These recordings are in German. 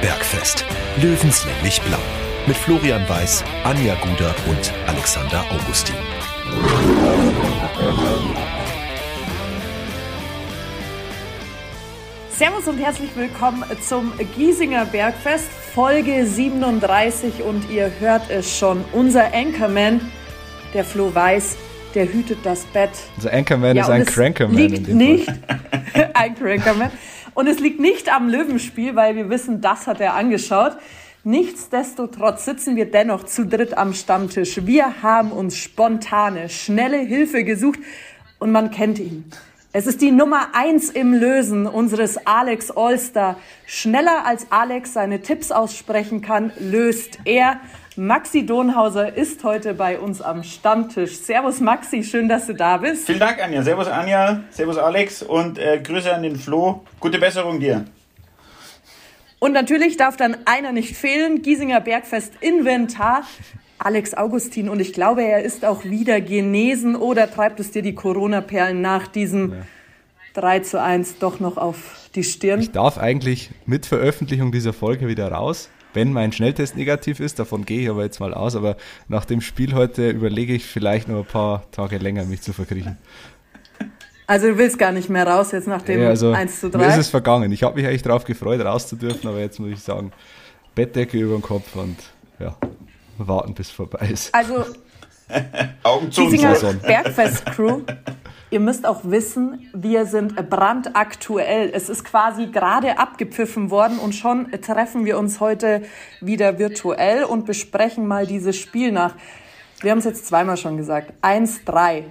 Bergfest. Löwenslänglich blau. Mit Florian Weiß, Anja Guder und Alexander Augustin. Servus und herzlich willkommen zum Giesinger Bergfest, Folge 37 und ihr hört es schon, unser Anchorman, der Flo Weiß, der hütet das Bett. Unser Anchorman ja, ist ein Crankerman. Liegt nicht ein Crankerman. Und es liegt nicht am Löwenspiel, weil wir wissen, das hat er angeschaut. Nichtsdestotrotz sitzen wir dennoch zu dritt am Stammtisch. Wir haben uns spontane, schnelle Hilfe gesucht und man kennt ihn. Es ist die Nummer eins im Lösen unseres Alex Allstar. Schneller als Alex seine Tipps aussprechen kann, löst er. Maxi Donhauser ist heute bei uns am Stammtisch. Servus Maxi, schön, dass du da bist. Vielen Dank, Anja. Servus Anja, servus Alex und äh, Grüße an den Flo. Gute Besserung dir. Und natürlich darf dann einer nicht fehlen, Giesinger Bergfest Inventar. Alex Augustin und ich glaube, er ist auch wieder genesen oder treibt es dir die Corona-Perlen nach diesem ja. 3 zu 1 doch noch auf die Stirn? Ich darf eigentlich mit Veröffentlichung dieser Folge wieder raus, wenn mein Schnelltest negativ ist, davon gehe ich aber jetzt mal aus, aber nach dem Spiel heute überlege ich vielleicht noch ein paar Tage länger, mich zu verkriechen. Also du willst gar nicht mehr raus jetzt nach dem ja, also 1 zu 3? Mir ist es vergangen. Ich habe mich eigentlich darauf gefreut, raus zu dürfen, aber jetzt muss ich sagen, Bettdecke über den Kopf und ja, warten, bis vorbei ist. Also, Augen zu Bergfest-Crew, ihr müsst auch wissen, wir sind brandaktuell. Es ist quasi gerade abgepfiffen worden und schon treffen wir uns heute wieder virtuell und besprechen mal dieses Spiel nach. Wir haben es jetzt zweimal schon gesagt. 1-3.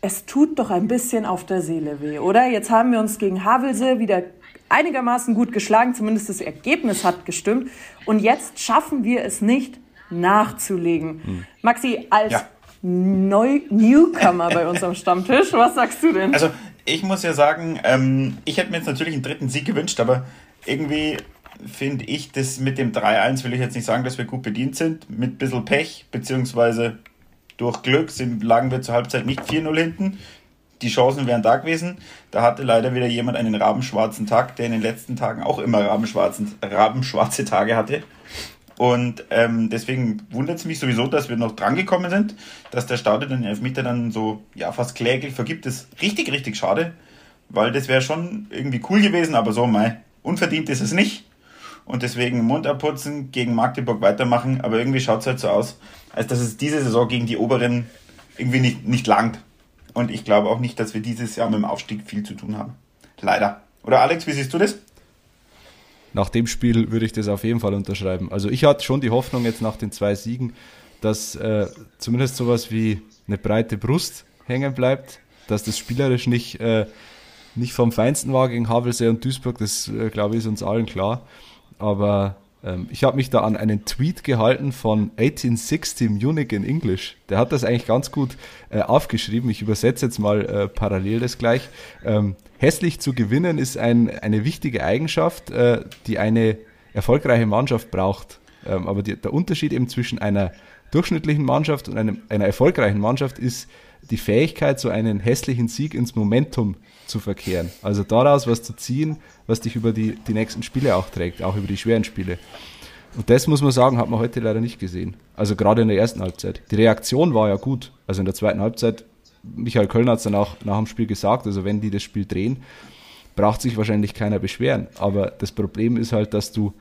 Es tut doch ein bisschen auf der Seele weh, oder? Jetzt haben wir uns gegen Havelse wieder einigermaßen gut geschlagen, zumindest das Ergebnis hat gestimmt. Und jetzt schaffen wir es nicht, nachzulegen. Hm. Maxi, als ja. Neu Newcomer bei unserem Stammtisch, was sagst du denn? Also, ich muss ja sagen, ähm, ich hätte mir jetzt natürlich einen dritten Sieg gewünscht, aber irgendwie finde ich das mit dem 3-1, will ich jetzt nicht sagen, dass wir gut bedient sind. Mit ein bisschen Pech, beziehungsweise durch Glück sind, lagen wir zur Halbzeit nicht 4-0 hinten. Die Chancen wären da gewesen. Da hatte leider wieder jemand einen rabenschwarzen Tag, der in den letzten Tagen auch immer rabenschwarzen, rabenschwarze Tage hatte. Und ähm, deswegen wundert es mich sowieso, dass wir noch drangekommen sind, dass der Stade den Elfmeter dann so ja fast kläglich vergibt. Das ist richtig, richtig schade, weil das wäre schon irgendwie cool gewesen, aber so mal unverdient ist es nicht. Und deswegen Mund abputzen, gegen Magdeburg weitermachen, aber irgendwie schaut es halt so aus, als dass es diese Saison gegen die Oberen irgendwie nicht, nicht langt. Und ich glaube auch nicht, dass wir dieses Jahr mit dem Aufstieg viel zu tun haben. Leider. Oder Alex, wie siehst du das? Nach dem Spiel würde ich das auf jeden Fall unterschreiben. Also ich hatte schon die Hoffnung jetzt nach den zwei Siegen, dass äh, zumindest sowas wie eine breite Brust hängen bleibt, dass das spielerisch nicht, äh, nicht vom Feinsten war gegen Havelsee und Duisburg, das äh, glaube ich ist uns allen klar. Aber ähm, ich habe mich da an einen Tweet gehalten von 1860 Munich in English. Der hat das eigentlich ganz gut äh, aufgeschrieben. Ich übersetze jetzt mal äh, parallel das gleich. Ähm, hässlich zu gewinnen ist ein, eine wichtige Eigenschaft, äh, die eine erfolgreiche Mannschaft braucht. Ähm, aber die, der Unterschied eben zwischen einer durchschnittlichen Mannschaft und einem, einer erfolgreichen Mannschaft ist die Fähigkeit, so einen hässlichen Sieg ins Momentum zu verkehren. Also daraus was zu ziehen, was dich über die, die nächsten Spiele auch trägt, auch über die schweren Spiele. Und das muss man sagen, hat man heute leider nicht gesehen. Also gerade in der ersten Halbzeit. Die Reaktion war ja gut. Also in der zweiten Halbzeit, Michael Köln hat es dann auch nach dem Spiel gesagt, also wenn die das Spiel drehen, braucht sich wahrscheinlich keiner beschweren. Aber das Problem ist halt, dass du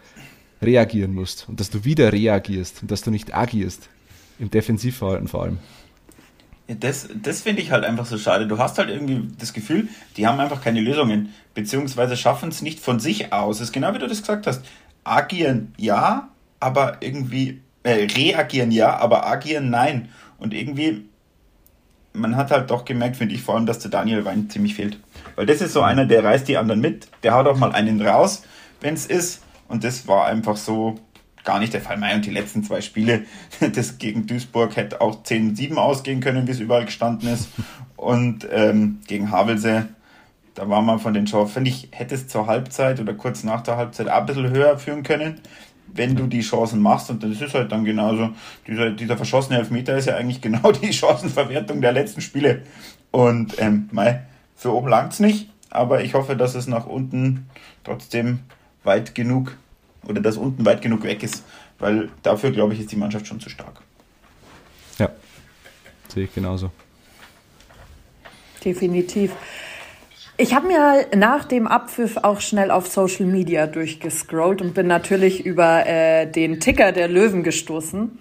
reagieren musst und dass du wieder reagierst und dass du nicht agierst. Im Defensivverhalten vor allem. Das, das finde ich halt einfach so schade. Du hast halt irgendwie das Gefühl, die haben einfach keine Lösungen, beziehungsweise schaffen es nicht von sich aus. Das ist genau wie du das gesagt hast. Agieren ja, aber irgendwie, äh, reagieren ja, aber agieren nein. Und irgendwie, man hat halt doch gemerkt, finde ich vor allem, dass der Daniel Wein ziemlich fehlt. Weil das ist so einer, der reißt die anderen mit, der haut auch mal einen raus, wenn es ist. Und das war einfach so, gar nicht der Fall. Mai und die letzten zwei Spiele, das gegen Duisburg hätte auch 10-7 ausgehen können, wie es überall gestanden ist. Und ähm, gegen Havelse, da war man von den Chancen, finde ich, hätte es zur Halbzeit oder kurz nach der Halbzeit auch ein bisschen höher führen können, wenn du die Chancen machst. Und das ist halt dann genauso, dieser, dieser verschossene Elfmeter ist ja eigentlich genau die Chancenverwertung der letzten Spiele. Und ähm, Mai, für oben langt es nicht, aber ich hoffe, dass es nach unten trotzdem weit genug oder dass unten weit genug weg ist, weil dafür, glaube ich, ist die Mannschaft schon zu stark. Ja, sehe ich genauso. Definitiv. Ich habe mir nach dem Abpfiff auch schnell auf Social Media durchgescrollt und bin natürlich über äh, den Ticker der Löwen gestoßen.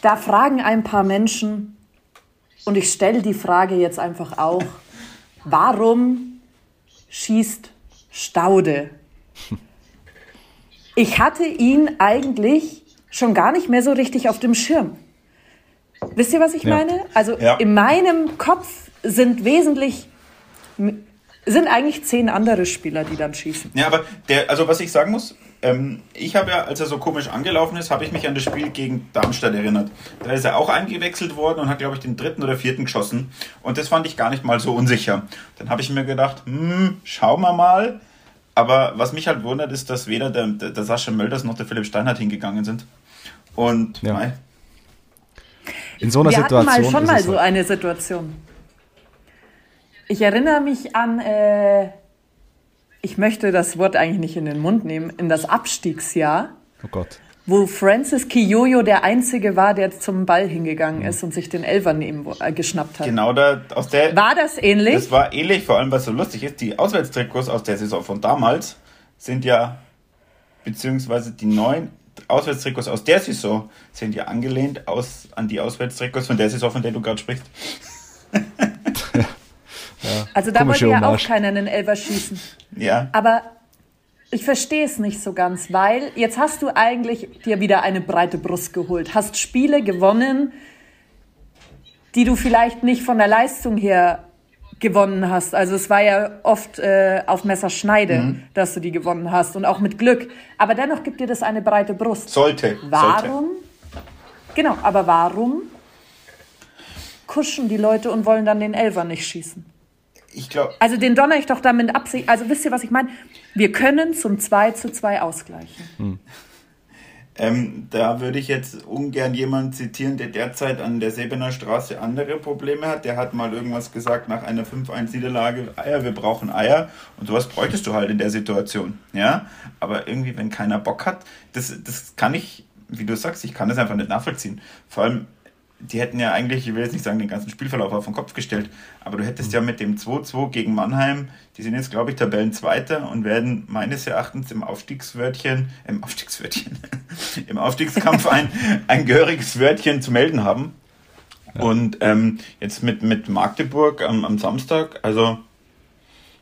Da fragen ein paar Menschen, und ich stelle die Frage jetzt einfach auch, warum schießt Staude? Ich hatte ihn eigentlich schon gar nicht mehr so richtig auf dem Schirm. Wisst ihr, was ich ja. meine? Also ja. in meinem Kopf sind wesentlich sind eigentlich zehn andere Spieler, die dann schießen. Ja, aber der, also was ich sagen muss, ähm, ich habe ja, als er so komisch angelaufen ist, habe ich mich an das Spiel gegen Darmstadt erinnert. Da ist er auch eingewechselt worden und hat, glaube ich, den dritten oder vierten geschossen. Und das fand ich gar nicht mal so unsicher. Dann habe ich mir gedacht, hm, schauen wir mal. Aber was mich halt wundert, ist, dass weder der, der, Sascha Mölders noch der Philipp Steinhardt hingegangen sind. Und ja. Mei. in so einer Wir Situation. Hatten mal schon mal so eine Situation. Ich erinnere mich an, äh, ich möchte das Wort eigentlich nicht in den Mund nehmen, in das Abstiegsjahr. Oh Gott. Wo Francis Kiyoyo der Einzige war, der zum Ball hingegangen mhm. ist und sich den Elfer neben, äh, geschnappt hat. Genau, da, aus der. War das ähnlich? Das war ähnlich, vor allem, was so lustig ist. Die Auswärtstrikots aus der Saison von damals sind ja, beziehungsweise die neuen Auswärtstrikots aus der Saison sind ja angelehnt aus, an die Auswärtstrikots von der Saison, von der du gerade sprichst. Ja, also da wollte ja auch keiner einen Elfer schießen. Ja. Aber ich verstehe es nicht so ganz, weil jetzt hast du eigentlich dir wieder eine breite Brust geholt, hast Spiele gewonnen, die du vielleicht nicht von der Leistung her gewonnen hast. Also es war ja oft äh, auf Messerschneide, mhm. dass du die gewonnen hast und auch mit Glück. Aber dennoch gibt dir das eine breite Brust. Sollte. Warum? Sollte. Genau, aber warum kuschen die Leute und wollen dann den Elfer nicht schießen? Ich glaube. Also den donner ich doch damit Absicht. Also wisst ihr, was ich meine? Wir können zum 2 zu 2 ausgleichen. Hm. Ähm, da würde ich jetzt ungern jemanden zitieren, der derzeit an der Sebener Straße andere Probleme hat. Der hat mal irgendwas gesagt nach einer 5-1-Niederlage, Eier, wir brauchen Eier. Und sowas bräuchtest du halt in der Situation. Ja, aber irgendwie, wenn keiner Bock hat, das, das kann ich, wie du sagst, ich kann das einfach nicht nachvollziehen. Vor allem, die hätten ja eigentlich, ich will jetzt nicht sagen, den ganzen Spielverlauf auf den Kopf gestellt, aber du hättest mhm. ja mit dem 2-2 gegen Mannheim, die sind jetzt, glaube ich, Tabellenzweiter und werden meines Erachtens im Aufstiegswörtchen, im Aufstiegswörtchen, im Aufstiegskampf ein, ein gehöriges Wörtchen zu melden haben. Ja. Und ähm, jetzt mit, mit Magdeburg am, am Samstag, also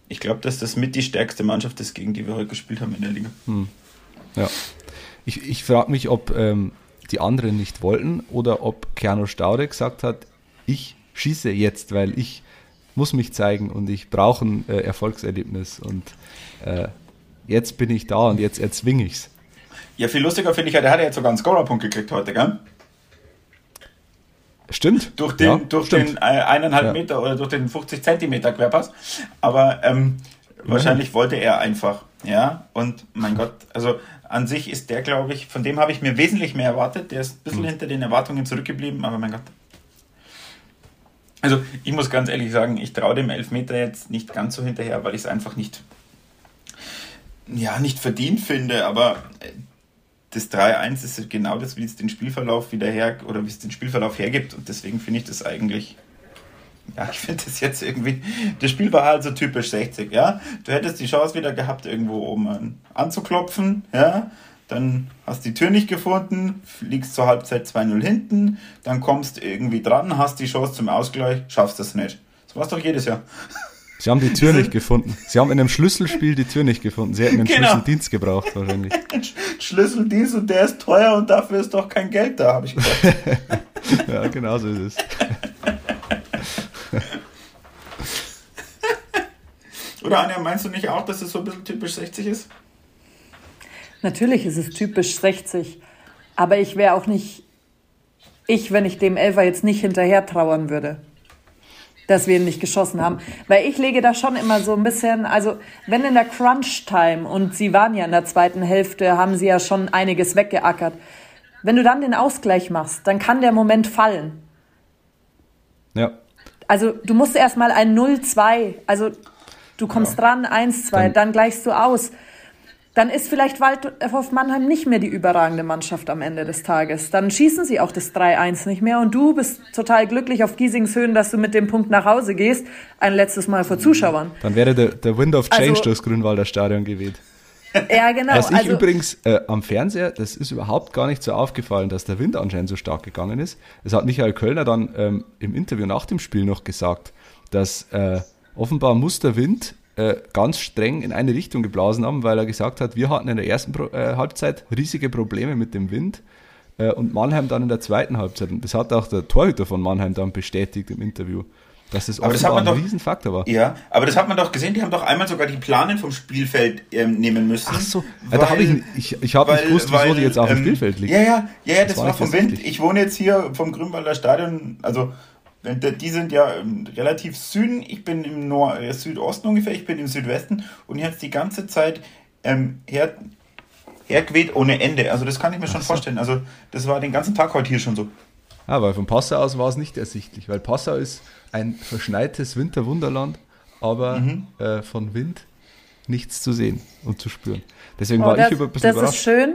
ich glaube, dass das mit die stärkste Mannschaft ist, gegen die wir heute gespielt haben in der Liga. Hm. Ja. Ich, ich frage mich, ob ähm, die anderen nicht wollten oder ob Keanu Staude gesagt hat, ich schieße jetzt, weil ich muss mich zeigen und ich brauche ein äh, Erfolgserlebnis und äh, jetzt bin ich da und jetzt erzwinge ich es. Ja, viel lustiger finde ich ja, der hat ja jetzt sogar einen Scorerpunkt gekriegt heute, gell? Stimmt. Durch den, ja, durch stimmt. den äh, eineinhalb ja. Meter oder durch den 50 Zentimeter Querpass. Aber ähm, wahrscheinlich wollte er einfach, ja. Und mein Gott, also an sich ist der, glaube ich, von dem habe ich mir wesentlich mehr erwartet. Der ist ein bisschen mhm. hinter den Erwartungen zurückgeblieben, aber mein Gott. Also ich muss ganz ehrlich sagen, ich traue dem Elfmeter jetzt nicht ganz so hinterher, weil ich es einfach nicht, ja, nicht verdient finde, aber äh, das 3-1 ist genau das, wie es den Spielverlauf wieder her oder wie es den Spielverlauf hergibt und deswegen finde ich das eigentlich ja, ich finde das jetzt irgendwie, das Spiel war halt so typisch 60, ja. Du hättest die Chance wieder gehabt, irgendwo oben anzuklopfen, ja. Dann hast die Tür nicht gefunden, liegst zur Halbzeit 2-0 hinten, dann kommst irgendwie dran, hast die Chance zum Ausgleich, schaffst das nicht. So war es doch jedes Jahr. Sie haben die Tür nicht gefunden. Sie haben in einem Schlüsselspiel die Tür nicht gefunden. Sie hätten einen genau. Schlüsseldienst gebraucht wahrscheinlich. Schlüsseldienst und der ist teuer und dafür ist doch kein Geld da, habe ich gesagt. ja, genau so ist es. Oder Anja, meinst du nicht auch, dass es so ein bisschen typisch 60 ist? Natürlich ist es typisch 60. Aber ich wäre auch nicht, ich, wenn ich dem Elfer jetzt nicht hinterher trauern würde, dass wir ihn nicht geschossen haben. Weil ich lege da schon immer so ein bisschen, also wenn in der Crunch-Time, und sie waren ja in der zweiten Hälfte, haben sie ja schon einiges weggeackert. Wenn du dann den Ausgleich machst, dann kann der Moment fallen. Ja. Also du musst erstmal ein 0-2, also du kommst ja. dran, 1-2, dann, dann gleichst du aus. dann ist vielleicht Waldhof Mannheim nicht mehr die überragende Mannschaft am Ende des Tages. Dann schießen sie auch das 3-1 nicht mehr und du bist total glücklich auf Giesings Höhen, dass du mit dem Punkt nach Hause gehst, ein letztes Mal vor Zuschauern. Dann wäre der, der Wind of Change also, durchs Grünwalder Stadion geweht. Ja, genau. Was ich also, übrigens äh, am Fernseher, das ist überhaupt gar nicht so aufgefallen, dass der Wind anscheinend so stark gegangen ist. Es hat Michael Kölner dann ähm, im Interview nach dem Spiel noch gesagt, dass äh, offenbar muss der Wind äh, ganz streng in eine Richtung geblasen haben, weil er gesagt hat, wir hatten in der ersten Pro äh, Halbzeit riesige Probleme mit dem Wind äh, und Mannheim dann in der zweiten Halbzeit. Und das hat auch der Torhüter von Mannheim dann bestätigt im Interview. Das, aber das hat man ein doch, Riesenfaktor war. Ja, aber das hat man doch gesehen, die haben doch einmal sogar die Planen vom Spielfeld ähm, nehmen müssen. Ach so, weil, da habe ich, ich, ich habe nicht gewusst, wieso die jetzt auf dem ähm, Spielfeld liegen. Ja, ja, ja, ja das, das war vom Wind. Ich wohne jetzt hier vom Grünwalder Stadion, also die sind ja ähm, relativ Süden, ich bin im Nord äh, Südosten ungefähr, ich bin im Südwesten und hier hat es die ganze Zeit ähm, her, hergeweht ohne Ende. Also das kann ich mir schon so. vorstellen. Also das war den ganzen Tag heute hier schon so. Ja, weil von Passau aus war es nicht ersichtlich, weil Passau ist ein verschneites Winterwunderland, aber mhm. äh, von Wind nichts zu sehen und zu spüren. Deswegen oh, war das, ich über ein bisschen Das überrascht. ist schön.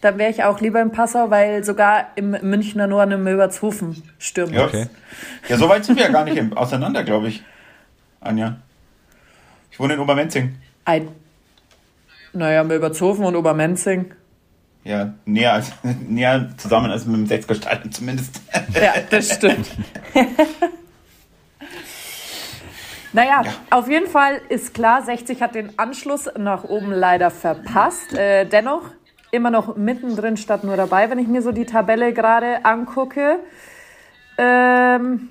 Dann wäre ich auch lieber in Passau, weil sogar im Münchner Norden im Möbertshofen stürmt ja. Okay. Ja, so weit sind wir ja gar nicht auseinander, glaube ich, Anja. Ich wohne in Obermenzing. Ein, naja, Möbertshofen und Obermenzing. Ja, näher, als, näher zusammen als mit dem Sechsgestalten zumindest. Ja, das stimmt. Naja, ja. auf jeden Fall ist klar, 60 hat den Anschluss nach oben leider verpasst. Äh, dennoch immer noch mittendrin statt nur dabei, wenn ich mir so die Tabelle gerade angucke. Ähm,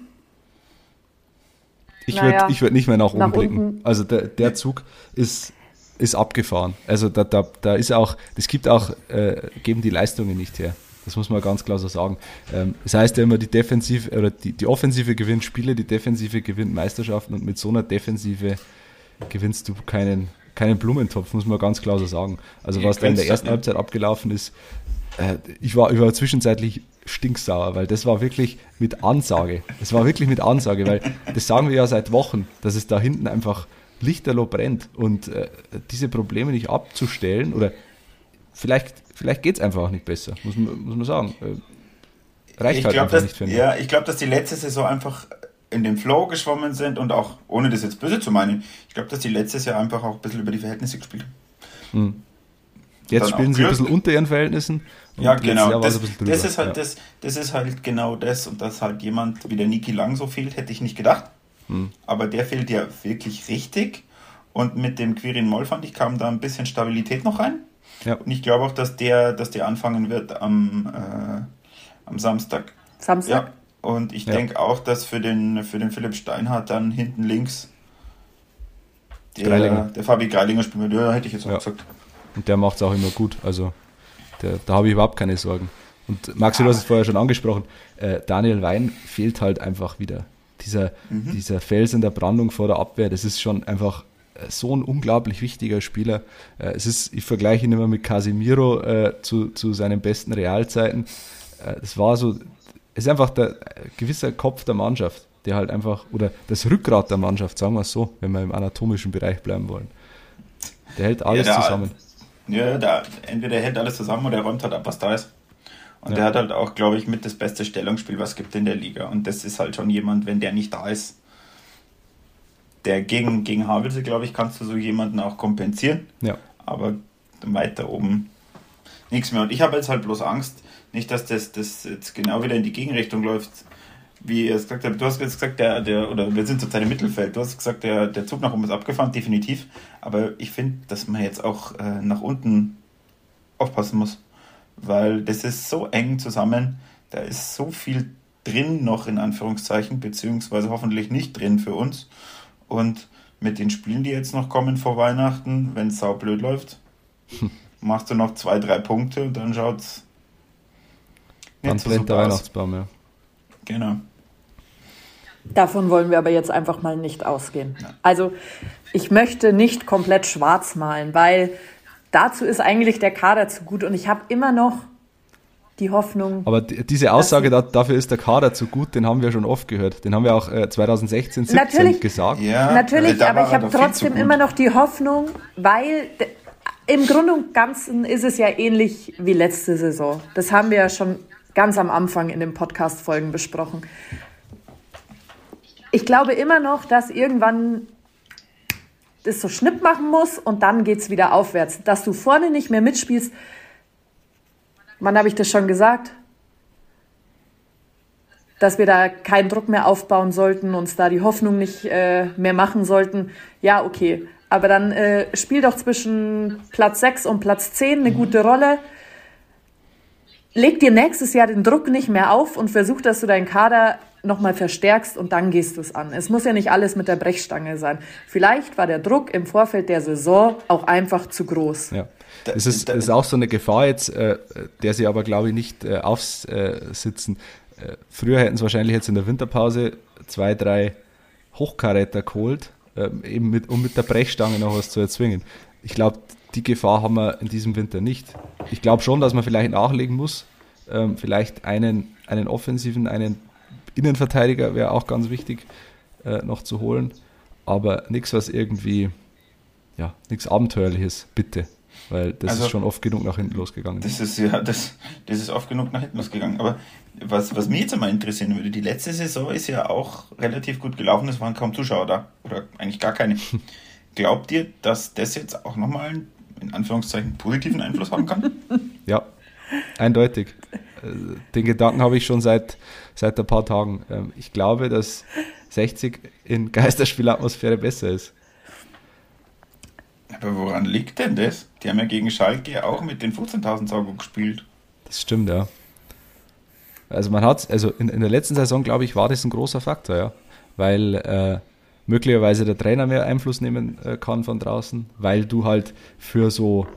ich naja, würde würd nicht mehr nach oben nach blicken. Unten. Also der, der Zug ist, ist abgefahren. Also da, da, da ist auch, das gibt auch, äh, geben die Leistungen nicht her. Das muss man ganz klar so sagen. Ähm, das heißt ja immer, die Defensive oder die, die Offensive gewinnt Spiele, die Defensive gewinnt Meisterschaften und mit so einer Defensive gewinnst du keinen, keinen Blumentopf, muss man ganz klar so sagen. Also was da in der ersten Halbzeit abgelaufen ist, äh, ich, war, ich war zwischenzeitlich stinksauer, weil das war wirklich mit Ansage. Es war wirklich mit Ansage, weil das sagen wir ja seit Wochen, dass es da hinten einfach lichterloh brennt und äh, diese Probleme nicht abzustellen oder vielleicht, vielleicht geht es einfach auch nicht besser, muss man, muss man sagen. Äh, reicht ich halt glaub, einfach dass, nicht, finde ich. Ja, ich glaube, dass die letzte Saison einfach in dem Flow geschwommen sind und auch, ohne das jetzt böse zu meinen, ich glaube, dass die letztes Jahr einfach auch ein bisschen über die Verhältnisse gespielt haben. Mhm. Jetzt spielen sie ein bisschen unter ihren Verhältnissen. Ja, genau. Das, das, ist halt ja. das, das ist halt genau das und dass halt jemand wie der Niki Lang so fehlt, hätte ich nicht gedacht. Mhm. Aber der fehlt ja wirklich richtig. Und mit dem Quirin Moll fand ich, kam da ein bisschen Stabilität noch rein. Ja. Und ich glaube auch, dass der, dass der anfangen wird am, äh, am Samstag. Samstag? Ja. Und ich ja. denke auch, dass für den, für den Philipp Steinhardt dann hinten links der, der Fabi Greilinger spielt, ja, hätte ich jetzt auch ja. gesagt. Und der macht es auch immer gut. Also der, da habe ich überhaupt keine Sorgen. Und Maxi, du hast es vorher schon angesprochen, äh, Daniel Wein fehlt halt einfach wieder. Dieser, mhm. dieser Fels in der Brandung vor der Abwehr, das ist schon einfach äh, so ein unglaublich wichtiger Spieler. Äh, es ist, ich vergleiche ihn immer mit Casimiro äh, zu, zu seinen besten Realzeiten. Äh, das war so es ist einfach der gewisser Kopf der Mannschaft, der halt einfach, oder das Rückgrat der Mannschaft, sagen wir es so, wenn wir im anatomischen Bereich bleiben wollen. Der hält alles ja, der, zusammen. Ja, der, entweder er hält alles zusammen oder er räumt halt ab, was da ist. Und ja. der hat halt auch, glaube ich, mit das beste Stellungsspiel, was es gibt in der Liga. Und das ist halt schon jemand, wenn der nicht da ist, der gegen, gegen Havelse, glaube ich, kannst du so jemanden auch kompensieren. Ja. Aber weiter oben nichts mehr. Und ich habe jetzt halt bloß Angst, nicht, dass das, das jetzt genau wieder in die Gegenrichtung läuft, wie er es gesagt hat. Du hast jetzt gesagt, der, der, oder wir sind zurzeit im Mittelfeld. Du hast gesagt, der, der Zug nach oben ist abgefahren, definitiv. Aber ich finde, dass man jetzt auch äh, nach unten aufpassen muss. Weil das ist so eng zusammen. Da ist so viel drin noch in Anführungszeichen, beziehungsweise hoffentlich nicht drin für uns. Und mit den Spielen, die jetzt noch kommen vor Weihnachten, wenn es saublöd läuft, machst du noch zwei, drei Punkte und dann schaut es dann brennt der Weihnachtsbaum, ja. Genau. Davon wollen wir aber jetzt einfach mal nicht ausgehen. Ja. Also ich möchte nicht komplett schwarz malen, weil dazu ist eigentlich der Kader zu gut und ich habe immer noch die Hoffnung. Aber diese Aussage, da, dafür ist der Kader zu gut, den haben wir schon oft gehört. Den haben wir auch äh, 2016, 17 natürlich, gesagt. Ja, natürlich, aber ich habe trotzdem immer noch die Hoffnung, weil im Grunde und Ganzen ist es ja ähnlich wie letzte Saison. Das haben wir ja schon ganz am Anfang in den Podcast-Folgen besprochen. Ich glaube immer noch, dass irgendwann das so Schnipp machen muss und dann geht es wieder aufwärts. Dass du vorne nicht mehr mitspielst, wann habe ich das schon gesagt? Dass wir da keinen Druck mehr aufbauen sollten, uns da die Hoffnung nicht äh, mehr machen sollten. Ja, okay. Aber dann äh, spiel doch zwischen Platz 6 und Platz 10 eine gute Rolle. Leg dir nächstes Jahr den Druck nicht mehr auf und versuch, dass du deinen Kader nochmal verstärkst und dann gehst du es an. Es muss ja nicht alles mit der Brechstange sein. Vielleicht war der Druck im Vorfeld der Saison auch einfach zu groß. Ja. Es ist, ist auch so eine Gefahr jetzt, äh, der sie aber, glaube ich, nicht äh, aufsitzen. Äh, früher hätten sie wahrscheinlich jetzt in der Winterpause zwei, drei Hochkaräter geholt, ähm, eben mit, um mit der Brechstange noch was zu erzwingen. Ich glaube, die Gefahr haben wir in diesem Winter nicht. Ich glaube schon, dass man vielleicht nachlegen muss. Ähm, vielleicht einen, einen offensiven, einen Innenverteidiger wäre auch ganz wichtig äh, noch zu holen. Aber nichts, was irgendwie, ja, nichts Abenteuerliches, bitte. Weil das also, ist schon oft genug nach hinten losgegangen. Das ist ja, das, das ist oft genug nach hinten losgegangen. Aber was, was mich jetzt einmal interessieren würde, die letzte Saison ist ja auch relativ gut gelaufen, es waren kaum Zuschauer da. Oder eigentlich gar keine. Glaubt ihr, dass das jetzt auch nochmal einen, in Anführungszeichen, positiven Einfluss haben kann? Ja, eindeutig. Äh, den Gedanken habe ich schon seit, seit ein paar Tagen. Ähm, ich glaube, dass 60 in Geisterspielatmosphäre besser ist. Aber woran liegt denn das? Die haben ja gegen Schalke auch mit den 15.000 Sauger gespielt. Das stimmt, ja. Also man hat, also in, in der letzten Saison, glaube ich, war das ein großer Faktor, ja. Weil äh, möglicherweise der Trainer mehr Einfluss nehmen äh, kann von draußen, weil du halt für so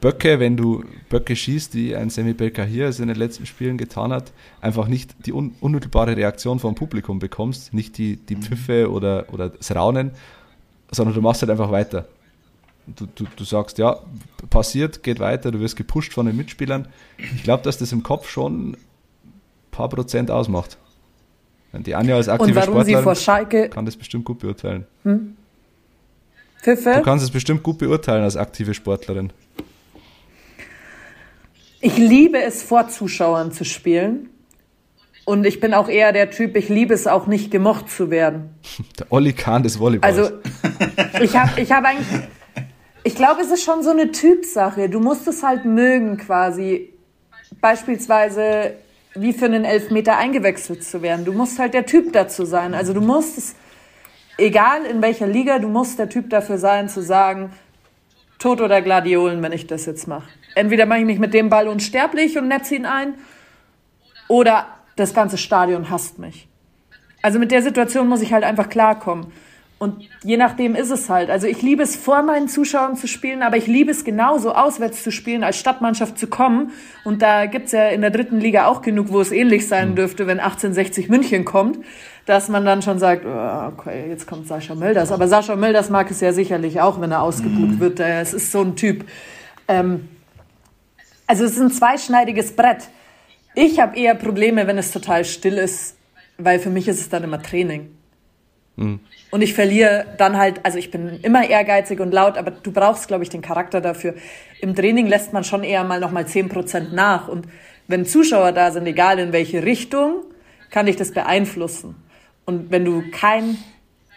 Böcke, wenn du Böcke schießt, die ein Semi hier in den letzten Spielen getan hat, einfach nicht die un unmittelbare Reaktion vom Publikum bekommst, nicht die, die mhm. Pfiffe oder, oder das Raunen, sondern du machst halt einfach weiter. Du, du, du sagst, ja, passiert, geht weiter, du wirst gepusht von den Mitspielern. Ich glaube, dass das im Kopf schon ein paar Prozent ausmacht. Die Anja als aktive Sportlerin kann das bestimmt gut beurteilen. Hm? Pfiffe? Du kannst es bestimmt gut beurteilen als aktive Sportlerin. Ich liebe es, vor Zuschauern zu spielen. Und ich bin auch eher der Typ, ich liebe es auch nicht gemocht zu werden. Der Olli Kahn des Volleyballs. Also, ich habe ich hab eigentlich, ich glaube, es ist schon so eine Typsache. Du musst es halt mögen quasi. Beispielsweise wie für einen Elfmeter eingewechselt zu werden. Du musst halt der Typ dazu sein. Also du musst es, egal in welcher Liga, du musst der Typ dafür sein, zu sagen, Tod oder Gladiolen, wenn ich das jetzt mache. Entweder mache ich mich mit dem Ball unsterblich und netze ihn ein, oder das ganze Stadion hasst mich. Also mit der Situation muss ich halt einfach klarkommen. Und je nachdem ist es halt. Also ich liebe es, vor meinen Zuschauern zu spielen, aber ich liebe es genauso, auswärts zu spielen, als Stadtmannschaft zu kommen. Und da gibt's ja in der dritten Liga auch genug, wo es ähnlich sein mhm. dürfte, wenn 1860 München kommt, dass man dann schon sagt, oh, okay, jetzt kommt Sascha Mölders. Aber Sascha Mölders mag es ja sicherlich auch, wenn er ausgebucht mhm. wird. Es ist so ein Typ. Ähm, also es ist ein zweischneidiges Brett. Ich habe eher Probleme, wenn es total still ist, weil für mich ist es dann immer Training. Mhm. Und ich verliere dann halt, also ich bin immer ehrgeizig und laut, aber du brauchst, glaube ich, den Charakter dafür. Im Training lässt man schon eher mal nochmal 10% nach. Und wenn Zuschauer da sind, egal in welche Richtung, kann dich das beeinflussen. Und wenn du kein,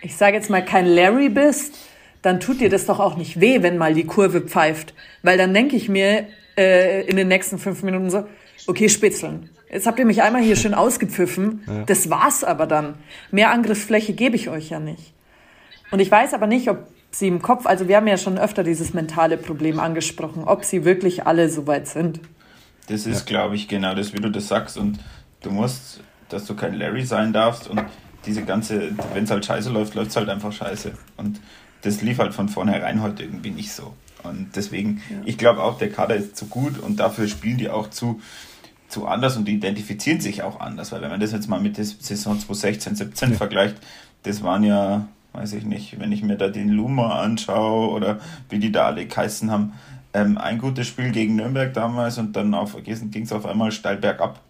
ich sage jetzt mal, kein Larry bist, dann tut dir das doch auch nicht weh, wenn mal die Kurve pfeift. Weil dann denke ich mir äh, in den nächsten fünf Minuten so, okay, spitzeln. Jetzt habt ihr mich einmal hier schön ausgepfiffen. Ja. Das war's aber dann. Mehr Angriffsfläche gebe ich euch ja nicht. Und ich weiß aber nicht, ob sie im Kopf, also wir haben ja schon öfter dieses mentale Problem angesprochen, ob sie wirklich alle so weit sind. Das ist, ja. glaube ich, genau das, wie du das sagst. Und du musst, dass du kein Larry sein darfst und diese ganze, wenn es halt scheiße läuft, läuft es halt einfach scheiße. Und das lief halt von vornherein heute irgendwie nicht so. Und deswegen, ja. ich glaube auch, der Kader ist zu gut und dafür spielen die auch zu, zu anders und die identifizieren sich auch anders. Weil wenn man das jetzt mal mit der Saison 2016, 17 ja. vergleicht, das waren ja, weiß ich nicht, wenn ich mir da den Luma anschaue oder wie die da alle geheißen haben, ähm, ein gutes Spiel gegen Nürnberg damals und dann ging es auf einmal steil bergab.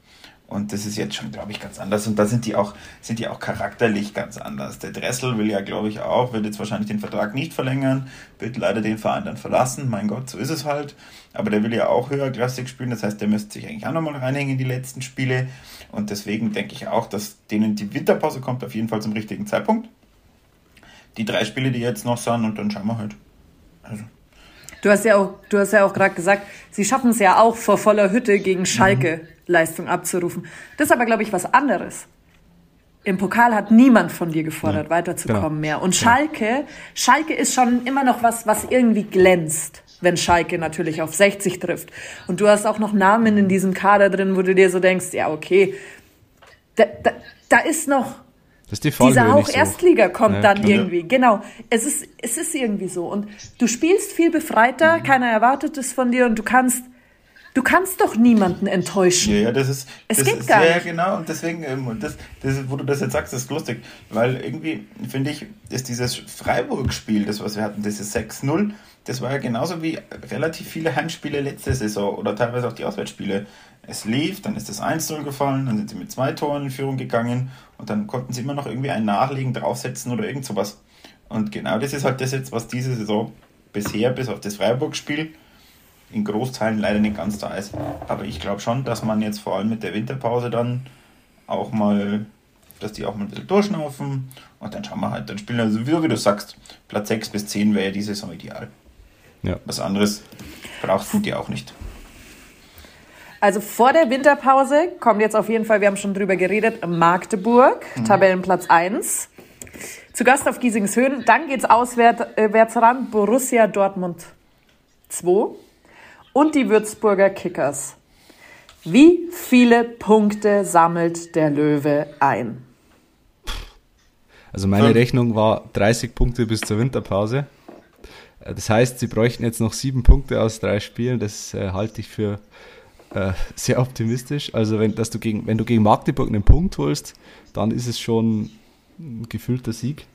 Und das ist jetzt schon, glaube ich, ganz anders. Und da sind die auch, sind die auch charakterlich ganz anders. Der Dressel will ja, glaube ich, auch, wird jetzt wahrscheinlich den Vertrag nicht verlängern, wird leider den Verein dann verlassen. Mein Gott, so ist es halt. Aber der will ja auch höherklassig spielen. Das heißt, der müsste sich eigentlich auch nochmal reinhängen in die letzten Spiele. Und deswegen denke ich auch, dass denen die Winterpause kommt auf jeden Fall zum richtigen Zeitpunkt. Die drei Spiele, die jetzt noch sind, und dann schauen wir halt. Also. Du hast ja auch, du hast ja auch gerade gesagt, sie schaffen es ja auch vor voller Hütte gegen Schalke mhm. Leistung abzurufen. Das ist aber, glaube ich, was anderes. Im Pokal hat niemand von dir gefordert, ja, weiterzukommen genau. mehr. Und Schalke, Schalke ist schon immer noch was, was irgendwie glänzt, wenn Schalke natürlich auf 60 trifft. Und du hast auch noch Namen in diesem Kader drin, wo du dir so denkst, ja, okay, da, da, da ist noch das die Dieser Hauch so. Erstliga kommt ja, dann irgendwie. Genau. Es ist, es ist irgendwie so. Und du spielst viel befreiter, mhm. keiner erwartet es von dir und du kannst, du kannst doch niemanden enttäuschen. Ja, ja das ist, es das geht ist, gar ja, nicht. Ja, genau. Und deswegen, ähm, das, das, wo du das jetzt sagst, ist lustig. Weil irgendwie, finde ich, ist dieses Freiburg-Spiel, das was wir hatten, dieses 6-0, das war ja genauso wie relativ viele Heimspiele letzte Saison oder teilweise auch die Auswärtsspiele. Es lief, dann ist das 1-0 gefallen, dann sind sie mit zwei Toren in Führung gegangen und dann konnten sie immer noch irgendwie ein Nachlegen draufsetzen oder irgend sowas. Und genau das ist halt das jetzt, was diese Saison bisher, bis auf das Freiburg-Spiel, in Großteilen leider nicht ganz da ist. Aber ich glaube schon, dass man jetzt vor allem mit der Winterpause dann auch mal, dass die auch mal ein bisschen durchschnaufen und dann schauen wir halt, dann spielen wir sowieso, wie du sagst, Platz 6 bis 10 wäre ja diese Saison ideal. Ja. Was anderes brauchst du dir auch nicht. Also vor der Winterpause kommt jetzt auf jeden Fall, wir haben schon drüber geredet, Magdeburg, mhm. Tabellenplatz 1. Zu Gast auf Giesingshöhen. Dann geht's auswärts äh, ran, Borussia Dortmund 2 und die Würzburger Kickers. Wie viele Punkte sammelt der Löwe ein? Also meine Rechnung war 30 Punkte bis zur Winterpause. Äh, das heißt, sie bräuchten jetzt noch sieben Punkte aus drei Spielen. Das äh, halte ich für äh, sehr optimistisch. Also wenn, dass du gegen, wenn du gegen Magdeburg einen Punkt holst, dann ist es schon ein gefühlter Sieg.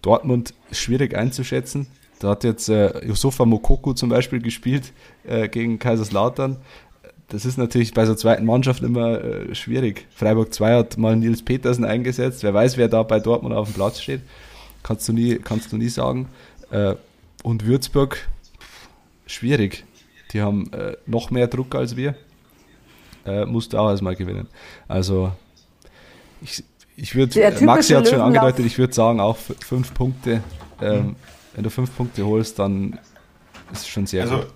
Dortmund schwierig einzuschätzen. Da hat jetzt äh, Yusufa Mokoko zum Beispiel gespielt äh, gegen Kaiserslautern. Das ist natürlich bei so zweiten Mannschaft immer äh, schwierig. Freiburg 2 hat mal Nils Petersen eingesetzt. Wer weiß, wer da bei Dortmund auf dem Platz steht. Kannst du nie, kannst du nie sagen. Äh, und Würzburg, schwierig. Die haben äh, noch mehr Druck als wir. Äh, musst du auch erstmal gewinnen. Also, ich, ich würde, Maxi hat schon angedeutet, ich würde sagen, auch fünf Punkte. Ähm, mhm. Wenn du fünf Punkte holst, dann ist es schon sehr also, gut.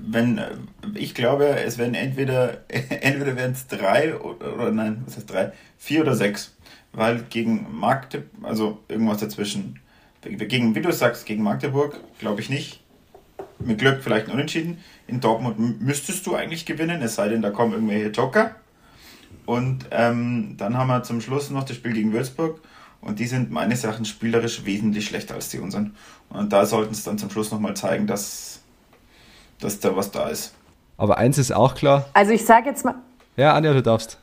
Wenn, äh, ich glaube, es werden entweder, entweder werden es drei oder, oder nein, was heißt drei? Vier oder sechs. Weil gegen Magdeburg, also irgendwas dazwischen. Gegen, wie du sagst, gegen Magdeburg glaube ich nicht mit Glück vielleicht ein Unentschieden. In Dortmund müsstest du eigentlich gewinnen, es sei denn, da kommen irgendwelche Joker. Und ähm, dann haben wir zum Schluss noch das Spiel gegen Würzburg. Und die sind meines Erachtens spielerisch wesentlich schlechter als die unseren. Und da sollten es dann zum Schluss nochmal zeigen, dass, dass da was da ist. Aber eins ist auch klar. Also ich sage jetzt mal. Ja, Anja, du darfst.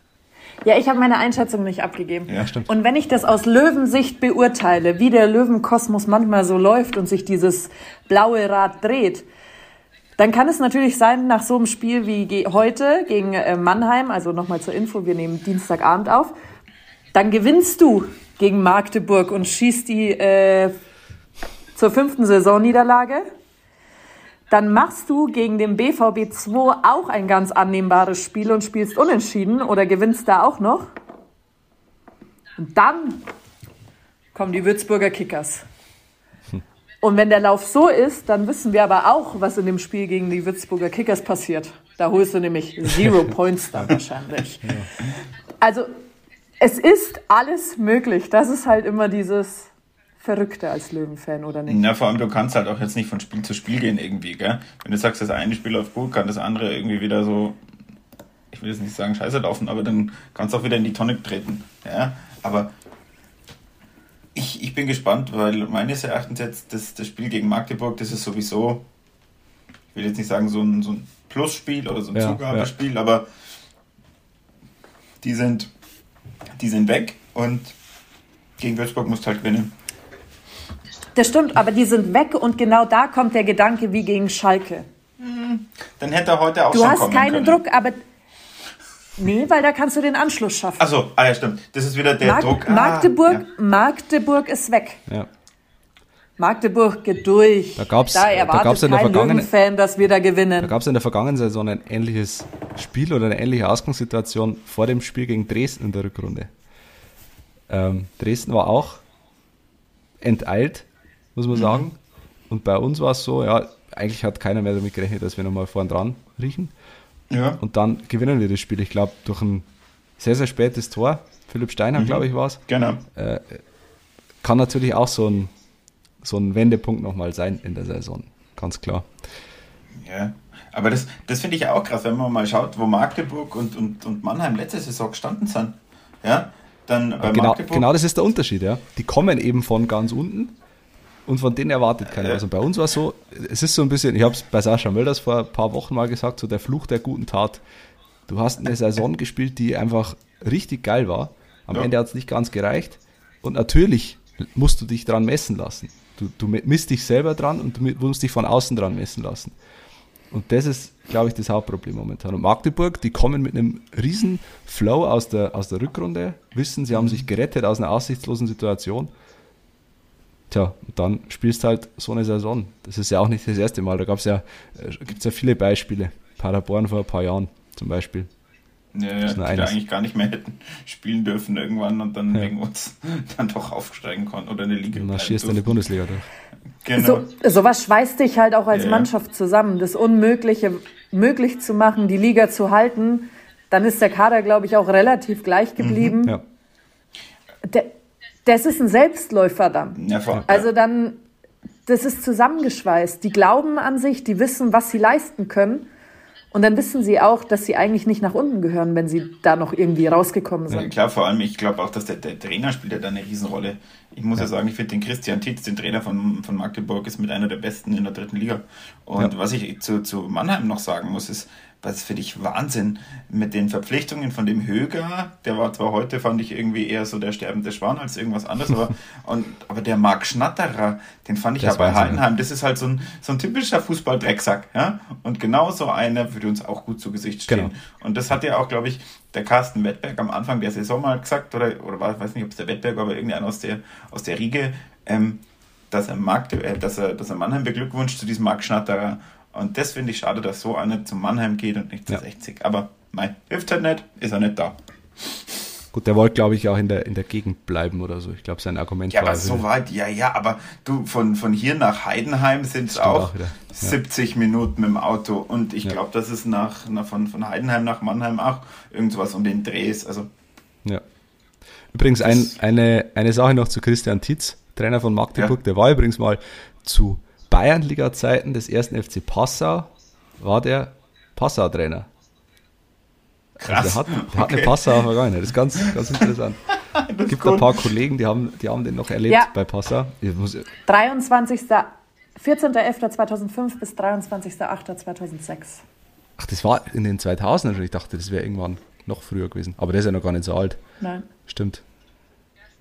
Ja, ich habe meine Einschätzung nicht abgegeben. Ja, stimmt. Und wenn ich das aus Löwensicht beurteile, wie der Löwenkosmos manchmal so läuft und sich dieses blaue Rad dreht, dann kann es natürlich sein, nach so einem Spiel wie heute gegen äh, Mannheim, also nochmal zur Info, wir nehmen Dienstagabend auf, dann gewinnst du gegen Magdeburg und schießt die äh, zur fünften Saisonniederlage dann machst du gegen den BVB 2 auch ein ganz annehmbares Spiel und spielst unentschieden oder gewinnst da auch noch. Und dann kommen die Würzburger Kickers. Und wenn der Lauf so ist, dann wissen wir aber auch, was in dem Spiel gegen die Würzburger Kickers passiert. Da holst du nämlich Zero Points dann wahrscheinlich. Also es ist alles möglich. Das ist halt immer dieses verrückter als Löwenfan, oder nicht? Na, vor allem, du kannst halt auch jetzt nicht von Spiel zu Spiel gehen irgendwie, gell? Wenn du sagst, das eine Spiel läuft gut, kann das andere irgendwie wieder so, ich will jetzt nicht sagen scheiße laufen, aber dann kannst du auch wieder in die Tonne treten, ja? Aber ich, ich bin gespannt, weil meines Erachtens jetzt das, das Spiel gegen Magdeburg, das ist sowieso, ich will jetzt nicht sagen so ein, so ein Plusspiel oder so ein ja, Zugabespiel, ja. aber die sind, die sind weg und gegen Würzburg musst du halt gewinnen. Das stimmt, aber die sind weg und genau da kommt der Gedanke wie gegen Schalke. Dann hätte er heute auch du schon hast keinen können. Druck, aber Nee, weil da kannst du den Anschluss schaffen. Achso, ah ja, stimmt. Das ist wieder der Mag Druck. Magdeburg, Ah, ja. Magdeburg ist weg. Ja. Magdeburg geht durch. Da gab's- da da erwartet gab's in der vergangenen- dass wir da Da gewinnen. gab es in der vergangenen Saison ein ähnliches Spiel oder eine ähnliche Ausgangssituation vor dem Spiel gegen Dresden in der Rückrunde. Ähm, Dresden war auch enteilt, muss man sagen. Und bei uns war es so, ja, eigentlich hat keiner mehr damit gerechnet, dass wir nochmal vorn dran riechen. Ja. Und dann gewinnen wir das Spiel. Ich glaube, durch ein sehr, sehr spätes Tor. Philipp Steiner, glaube ich, war es. Genau. Kann natürlich auch so ein, so ein Wendepunkt nochmal sein in der Saison. Ganz klar. Ja. Aber das, das finde ich ja auch krass, wenn man mal schaut, wo Magdeburg und, und, und Mannheim letzte Saison gestanden sind. Ja, dann bei genau, Magdeburg. genau das ist der Unterschied, ja. Die kommen eben von ganz unten und von denen erwartet keiner. Und bei uns war es so, es ist so ein bisschen, ich habe es bei Sascha Mölders vor ein paar Wochen mal gesagt, so der Fluch der guten Tat. Du hast eine Saison gespielt, die einfach richtig geil war. Am Ja. Ende hat es nicht ganz gereicht. Und natürlich musst du dich dran messen lassen. Du, du misst dich selber dran und du musst dich von außen dran messen lassen. Und das ist, glaube ich, das Hauptproblem momentan. Und Magdeburg, die kommen mit einem riesen Flow aus der, aus der Rückrunde, wissen, sie haben sich gerettet aus einer aussichtslosen Situation. Tja, und dann spielst halt so eine Saison. Das ist ja auch nicht das erste Mal. Da ja, äh, gibt es ja viele Beispiele. Paderborn vor ein paar Jahren zum Beispiel. Ja, die eines. eigentlich gar nicht mehr hätten spielen dürfen irgendwann und dann Ja. wegen uns dann doch aufsteigen konnten oder eine Liga. Du marschierst in die. Bundesliga durch. Genau. So, sowas schweißt dich halt auch als Ja. Mannschaft zusammen. Das Unmögliche möglich zu machen, die Liga zu halten, dann ist der Kader, glaube ich, auch relativ gleich geblieben. Mhm, Ja. Der, das ist ein Selbstläufer dann. Ja, vor, Also dann, das ist zusammengeschweißt. Die glauben an sich, die wissen, was sie leisten können. Und dann wissen sie auch, dass sie eigentlich nicht nach unten gehören, wenn sie da noch irgendwie rausgekommen Ja, sind. klar, vor allem, ich glaube auch, dass der, der Trainer spielt ja da eine Riesenrolle. Ich muss ja, sagen, ich finde den Christian Tietz, den Trainer von, von Magdeburg, ist mit einer der besten in der dritten Liga. Und Ja. was ich zu, zu Mannheim noch sagen muss, ist, was finde ich Wahnsinn mit den Verpflichtungen von dem Höger, der war zwar heute, fand ich irgendwie eher so der sterbende Schwan als irgendwas anderes, aber, und, aber der Marc Schnatterer, den fand ich ja bei. Heidenheim, das ist halt so ein, so ein typischer Fußballdrecksack, ja, und genau so einer würde uns auch gut zu Gesicht stehen. Genau. Und das hat ja auch, glaube ich, der Carsten Wettberg am Anfang der Saison mal gesagt, oder, oder war, weiß nicht, ob es der Wettberg war, aber irgendeiner aus der, aus der Riege, ähm, dass er, Magde, äh, dass, er, dass er Mannheim beglückwünscht zu diesem Marc Schnatterer. Und das finde ich schade, dass so einer zu Mannheim geht und nicht zu Ja. 60. Aber mei, hilft halt nicht, ist er nicht da. Gut, der wollte, glaube ich, auch in der, in der Gegend bleiben oder so. Ich glaube, sein Argument Ja, war. aber so weit, ja, ja, aber du, von, von hier nach Heidenheim sind es auch, auch. Ja. 70 Minuten mit dem Auto. Und ich Ja. glaube, das ist nach, nach, von, von Heidenheim nach Mannheim auch irgendwas um den Drehs. Also, Ja. Übrigens ein, eine, eine Sache noch zu Christian Tietz, Trainer von Magdeburg. Ja. Der war übrigens mal zu Bayernliga-Zeiten des ersten FC Passau, war der Passau-Trainer. krass. Also der hat, der hat eine Passauer Vergangenheit. Das ist ganz, ganz interessant. Es gibt gut. ein paar Kollegen, die haben, die haben den noch erlebt Ja. bei Passau. Ich muss, 23. 14.11.2005 bis 23.08.2006. ach, das war in den 2000ern schon. Ich dachte, das wäre irgendwann noch früher gewesen. Aber der ist ja noch gar nicht so alt. Nein. Stimmt.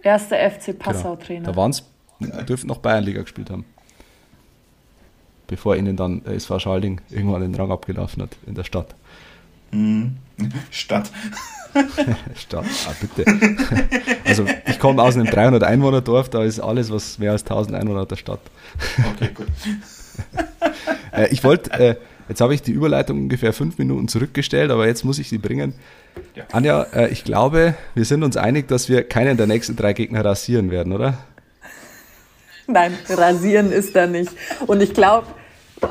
Erster FC Genau. Passau-Trainer. Da waren es, dürften noch Bayernliga gespielt haben. Bevor ihnen dann der SV Schalding irgendwann den Rang abgelaufen hat in der Stadt. Stadt. Stadt, ah, bitte. Also ich komme aus einem 300 Einwohner Dorf, da ist alles, was mehr als 1000 Einwohner hat, der Stadt. Okay, gut. Äh, ich wollte, äh, jetzt habe ich die Überleitung ungefähr fünf Minuten zurückgestellt, aber jetzt muss ich sie bringen. Ja. Anja, äh, ich glaube, wir sind uns einig, dass wir keinen der nächsten drei Gegner rasieren werden, oder? Nein, rasieren ist da nicht. Und ich glaube,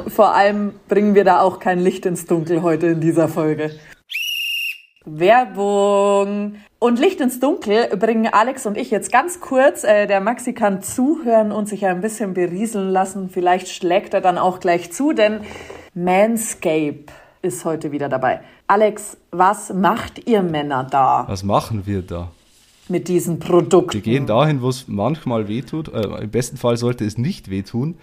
vor allem bringen wir da auch kein Licht ins Dunkel heute in dieser Folge. Werbung. Und Licht ins Dunkel bringen Alex und ich jetzt ganz kurz. Äh, der Maxi kann zuhören und sich ein bisschen berieseln lassen. Vielleicht schlägt er dann auch gleich zu, denn Manscape ist heute wieder dabei. Alex, was macht ihr Männer da Was machen wir da? Mit diesen Produkten? Wir gehen dahin, wo es manchmal wehtut. Äh, Im besten Fall sollte es nicht wehtun.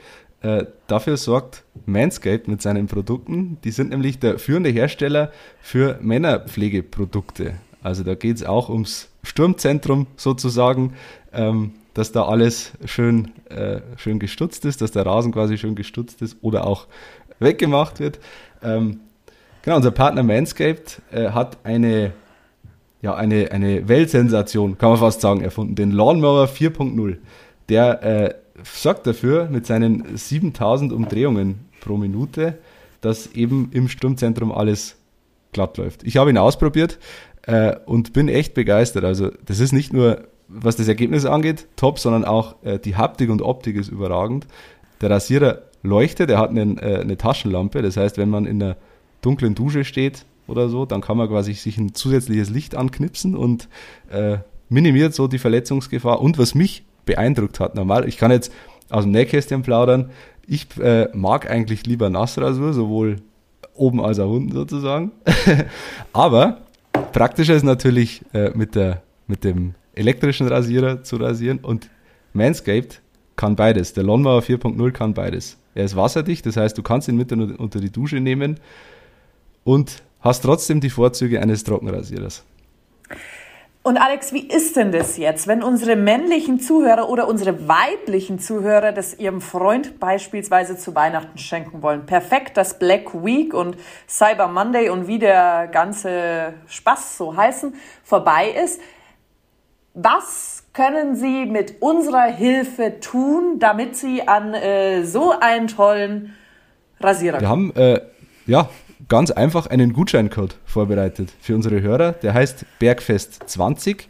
Äh, dafür sorgt Manscaped mit seinen Produkten. Die sind nämlich der führende Hersteller für Männerpflegeprodukte. Also da geht es auch ums Sturmzentrum sozusagen, ähm, dass da alles schön, äh, schön gestutzt ist, dass der Rasen quasi schön gestutzt ist oder auch weggemacht wird. Ähm, genau, unser Partner Manscaped äh, hat eine ja, eine, eine Weltsensation, kann man fast sagen, erfunden. Den Lawnmower 4.0. Der äh, sorgt dafür mit seinen 7000 Umdrehungen pro Minute, dass eben im Sturmzentrum alles glatt läuft. Ich habe ihn ausprobiert äh, und bin echt begeistert. Also das ist nicht nur, was das Ergebnis angeht, top, sondern auch äh, die Haptik und Optik ist überragend. Der Rasierer leuchtet, er hat einen, äh, eine Taschenlampe, das heißt, wenn man in einer dunklen Dusche steht oder so, dann kann man quasi sich ein zusätzliches Licht anknipsen und äh, minimiert so die Verletzungsgefahr. Und was mich beeindruckt hat, normal, ich kann jetzt aus dem Nähkästchen plaudern, ich äh, mag eigentlich lieber Nassrasur, sowohl oben als auch unten sozusagen. Aber praktischer ist natürlich äh, mit, der, mit dem elektrischen Rasierer zu rasieren und Manscaped kann beides. Der Lawnmower 4.0 kann beides. Er ist wasserdicht, das heißt, du kannst ihn mit unter die Dusche nehmen und hast trotzdem die Vorzüge eines Trockenrasierers. Und Alex, wie ist denn das jetzt, wenn unsere männlichen Zuhörer oder unsere weiblichen Zuhörer das ihrem Freund beispielsweise zu Weihnachten schenken wollen? Perfekt, dass Black Week und Cyber Monday und wie der ganze Spaß so heißen vorbei ist. Was können Sie mit unserer Hilfe tun, damit Sie an äh, so einen tollen Rasierer kommen? Wir haben äh, ja ganz einfach einen Gutscheincode vorbereitet für unsere Hörer. Der heißt Bergfest20.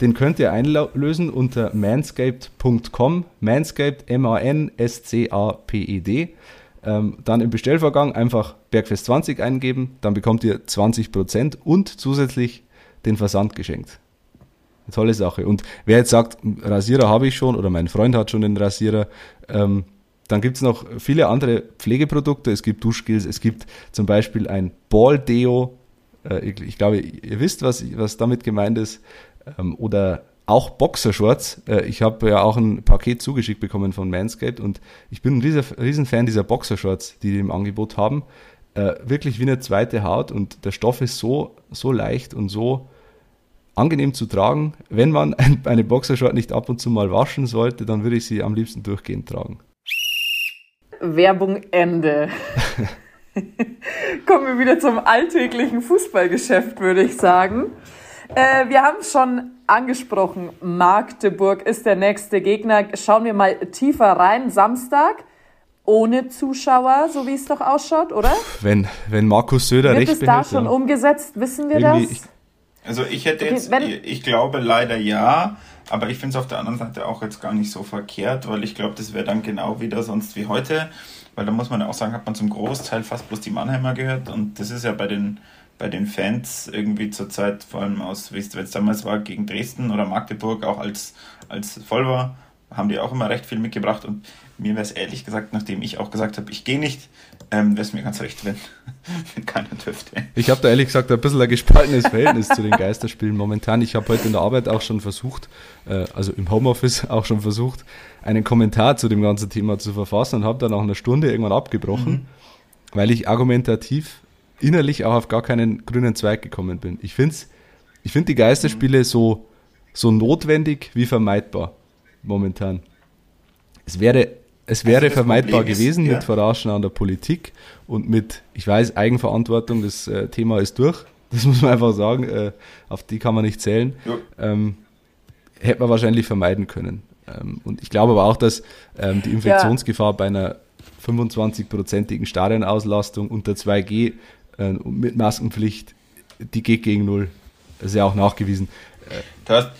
Den könnt ihr einlösen unter manscaped.com. Manscaped, M-A-N-S-C-A-P-E-D. Ähm, dann im Bestellvorgang einfach Bergfest20 eingeben, dann bekommt ihr 20% und zusätzlich den Versand geschenkt. Eine tolle Sache. Und wer jetzt sagt, Rasierer habe ich schon oder mein Freund hat schon einen Rasierer, ähm, dann gibt es noch viele andere Pflegeprodukte. Es gibt Duschgels, es gibt zum Beispiel ein Ball-Deo. Äh, ich, glaube, ihr wisst, was, was damit gemeint ist. Ähm, oder auch Boxershorts. Äh, ich habe ja auch ein Paket zugeschickt bekommen von Manscaped und ich bin ein riesen Fan dieser Boxershorts, die die im Angebot haben. Äh, wirklich wie eine zweite Haut und der Stoff ist so, so leicht und so angenehm zu tragen. Wenn man eine Boxershort nicht ab und zu mal waschen sollte, dann würde ich sie am liebsten durchgehend tragen. Werbung Ende. Kommen wir wieder zum alltäglichen Fußballgeschäft, würde ich sagen. Äh, wir haben es schon angesprochen, Magdeburg ist der nächste Gegner. Schauen wir mal tiefer rein. Samstag ohne Zuschauer, so wie es doch ausschaut, oder? Wenn, wenn Markus Söder Wird recht es da schon umgesetzt? Wissen wir das? Ich, also ich hätte okay, jetzt, ich, ich glaube leider ja. Aber ich finde es auf der anderen Seite auch jetzt gar nicht so verkehrt, weil ich glaube, das wäre dann genau wieder sonst wie heute. Weil da muss man auch sagen, hat man zum Großteil fast bloß die Mannheimer gehört. Und das ist ja bei den, bei den Fans irgendwie zur Zeit, vor allem aus, wie es damals war, gegen Dresden oder Magdeburg, auch als, als voll war, haben die auch immer recht viel mitgebracht. Und mir wäre es ehrlich gesagt, nachdem ich auch gesagt habe, ich gehe nicht, ähm, wäre es mir ganz recht, wenn, wenn keiner dürfte. Ich habe da ehrlich gesagt ein bisschen ein gespaltenes Verhältnis zu den Geisterspielen momentan. Ich habe heute in der Arbeit auch schon versucht, äh, also im Homeoffice auch schon versucht, einen Kommentar zu dem ganzen Thema zu verfassen und habe dann nach einer Stunde irgendwann abgebrochen, mhm. weil ich argumentativ innerlich auch auf gar keinen grünen Zweig gekommen bin. Ich finde ich find die Geisterspiele mhm. so, so notwendig wie vermeidbar momentan. Es wäre es wäre also vermeidbar ist, gewesen ja. mit Verarschen an der Politik und mit, ich weiß, Eigenverantwortung, das äh, Thema ist durch. Das muss man einfach sagen, äh, auf die kann man nicht zählen. Ja. Ähm, hätte man wahrscheinlich vermeiden können. Ähm, und ich glaube aber auch, dass ähm, die Infektionsgefahr ja. bei einer 25-prozentigen Stadionauslastung unter 2G äh, mit Maskenpflicht, die geht gegen Null. Das ist ja auch nachgewiesen. Du hast,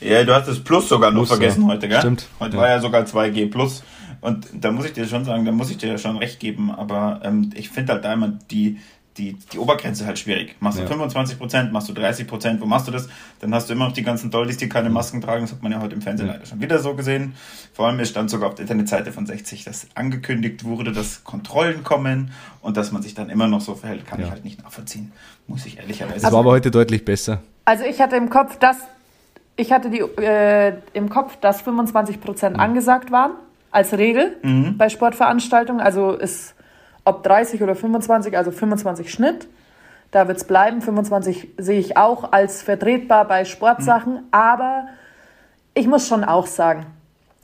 ja, du hast das Plus sogar noch vergessen heute, gell? Stimmt. Heute war ja sogar 2G Plus. Und da muss ich dir schon sagen, da muss ich dir schon recht geben, aber ähm, ich finde halt da immer die, die, die Obergrenze halt schwierig. Machst du ja. 25 Prozent, machst du 30 Prozent, wo machst du das? Dann hast du immer noch die ganzen Dollys, die keine Masken tragen. Das hat man ja heute im Fernsehen ja. leider schon wieder so gesehen. Vor allem, es stand sogar auf der Internetseite von 60, dass angekündigt wurde, dass Kontrollen kommen und dass man sich dann immer noch so verhält, kann ja. ich halt nicht nachvollziehen. Muss ich ehrlicherweise sagen. Es war aber heute deutlich besser. Also ich hatte im Kopf, dass ich hatte die, äh, im Kopf, dass 25 Prozent mhm. angesagt waren als Regel mhm. bei Sportveranstaltungen. Also ist ob 30 oder 25, also 25 Schnitt. Da wird es bleiben. 25 sehe ich auch als vertretbar bei Sportsachen. Mhm. Aber ich muss schon auch sagen,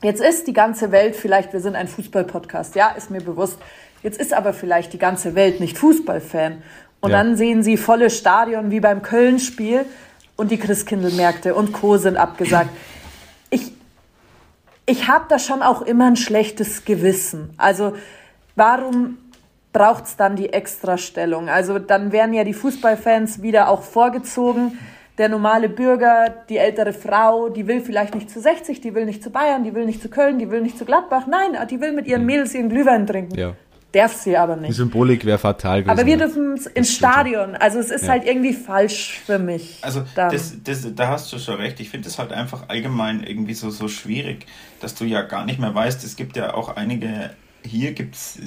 jetzt ist die ganze Welt vielleicht, wir sind ein Fußball-Podcast, ja, ist mir bewusst. Jetzt ist aber vielleicht die ganze Welt nicht Fußballfan. Und ja. dann sehen sie volle Stadion wie beim Köln-Spiel. Und die Christkindlmärkte und Co. sind abgesagt. Ich, ich habe da schon auch immer ein schlechtes Gewissen. Also warum braucht es dann die Extrastellung? Also dann wären ja die Fußballfans wieder auch vorgezogen. Der normale Bürger, die ältere Frau, die will vielleicht nicht zu 60, die will nicht zu Bayern, die will nicht zu Köln, die will nicht zu Gladbach. Nein, die will mit ihren. Mädels ihren Glühwein trinken. Ja. Darf sie aber nicht. Die Symbolik wäre fatal gewesen. Aber wir dürfen ins Stadion. Also es ist ja. halt irgendwie falsch für mich. Also das, das, da hast du schon recht. Ich finde es halt einfach allgemein irgendwie so, so schwierig, dass du ja gar nicht mehr weißt, es gibt ja auch einige, hier gibt es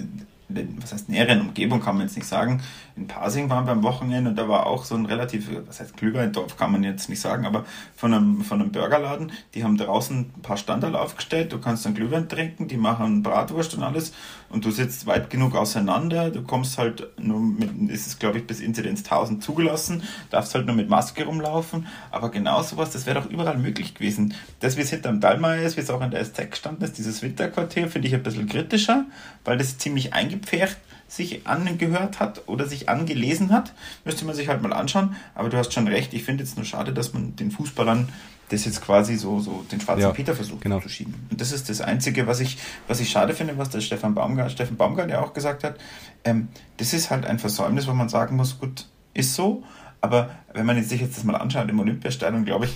was heißt näheren Umgebung kann man jetzt nicht sagen. In Pasing waren wir am Wochenende und da war auch so ein relativ, was heißt Glühweindorf kann man jetzt nicht sagen, aber von einem, von einem Burgerladen, die haben draußen ein paar Standards aufgestellt, du kannst dann Glühwein trinken, die machen Bratwurst und alles und du sitzt weit genug auseinander, du kommst halt nur mit, ist es glaube ich bis Inzidenz 1000 zugelassen, darfst halt nur mit Maske rumlaufen, aber genau sowas, das wäre doch überall möglich gewesen. Das, wie es hinterm Dallmayr ist, wie es auch in der SZ gestanden ist, dieses Winterquartier, finde ich ein bisschen kritischer, weil das ziemlich eingepfercht sich angehört hat oder sich angelesen hat. Müsste man sich halt mal anschauen. Aber du hast schon recht. Ich finde jetzt nur schade, dass man den Fußballern das jetzt quasi so, so den schwarzen ja, Peter versucht genau. zu schieben. Und das ist das Einzige, was ich, was ich schade finde, was der Stefan Baumgart, Stefan Baumgart ja auch gesagt hat. Ähm, das ist halt ein Versäumnis, wo man sagen muss, gut, ist so. Aber wenn man sich jetzt das mal anschaut im Olympiastadion, glaube ich,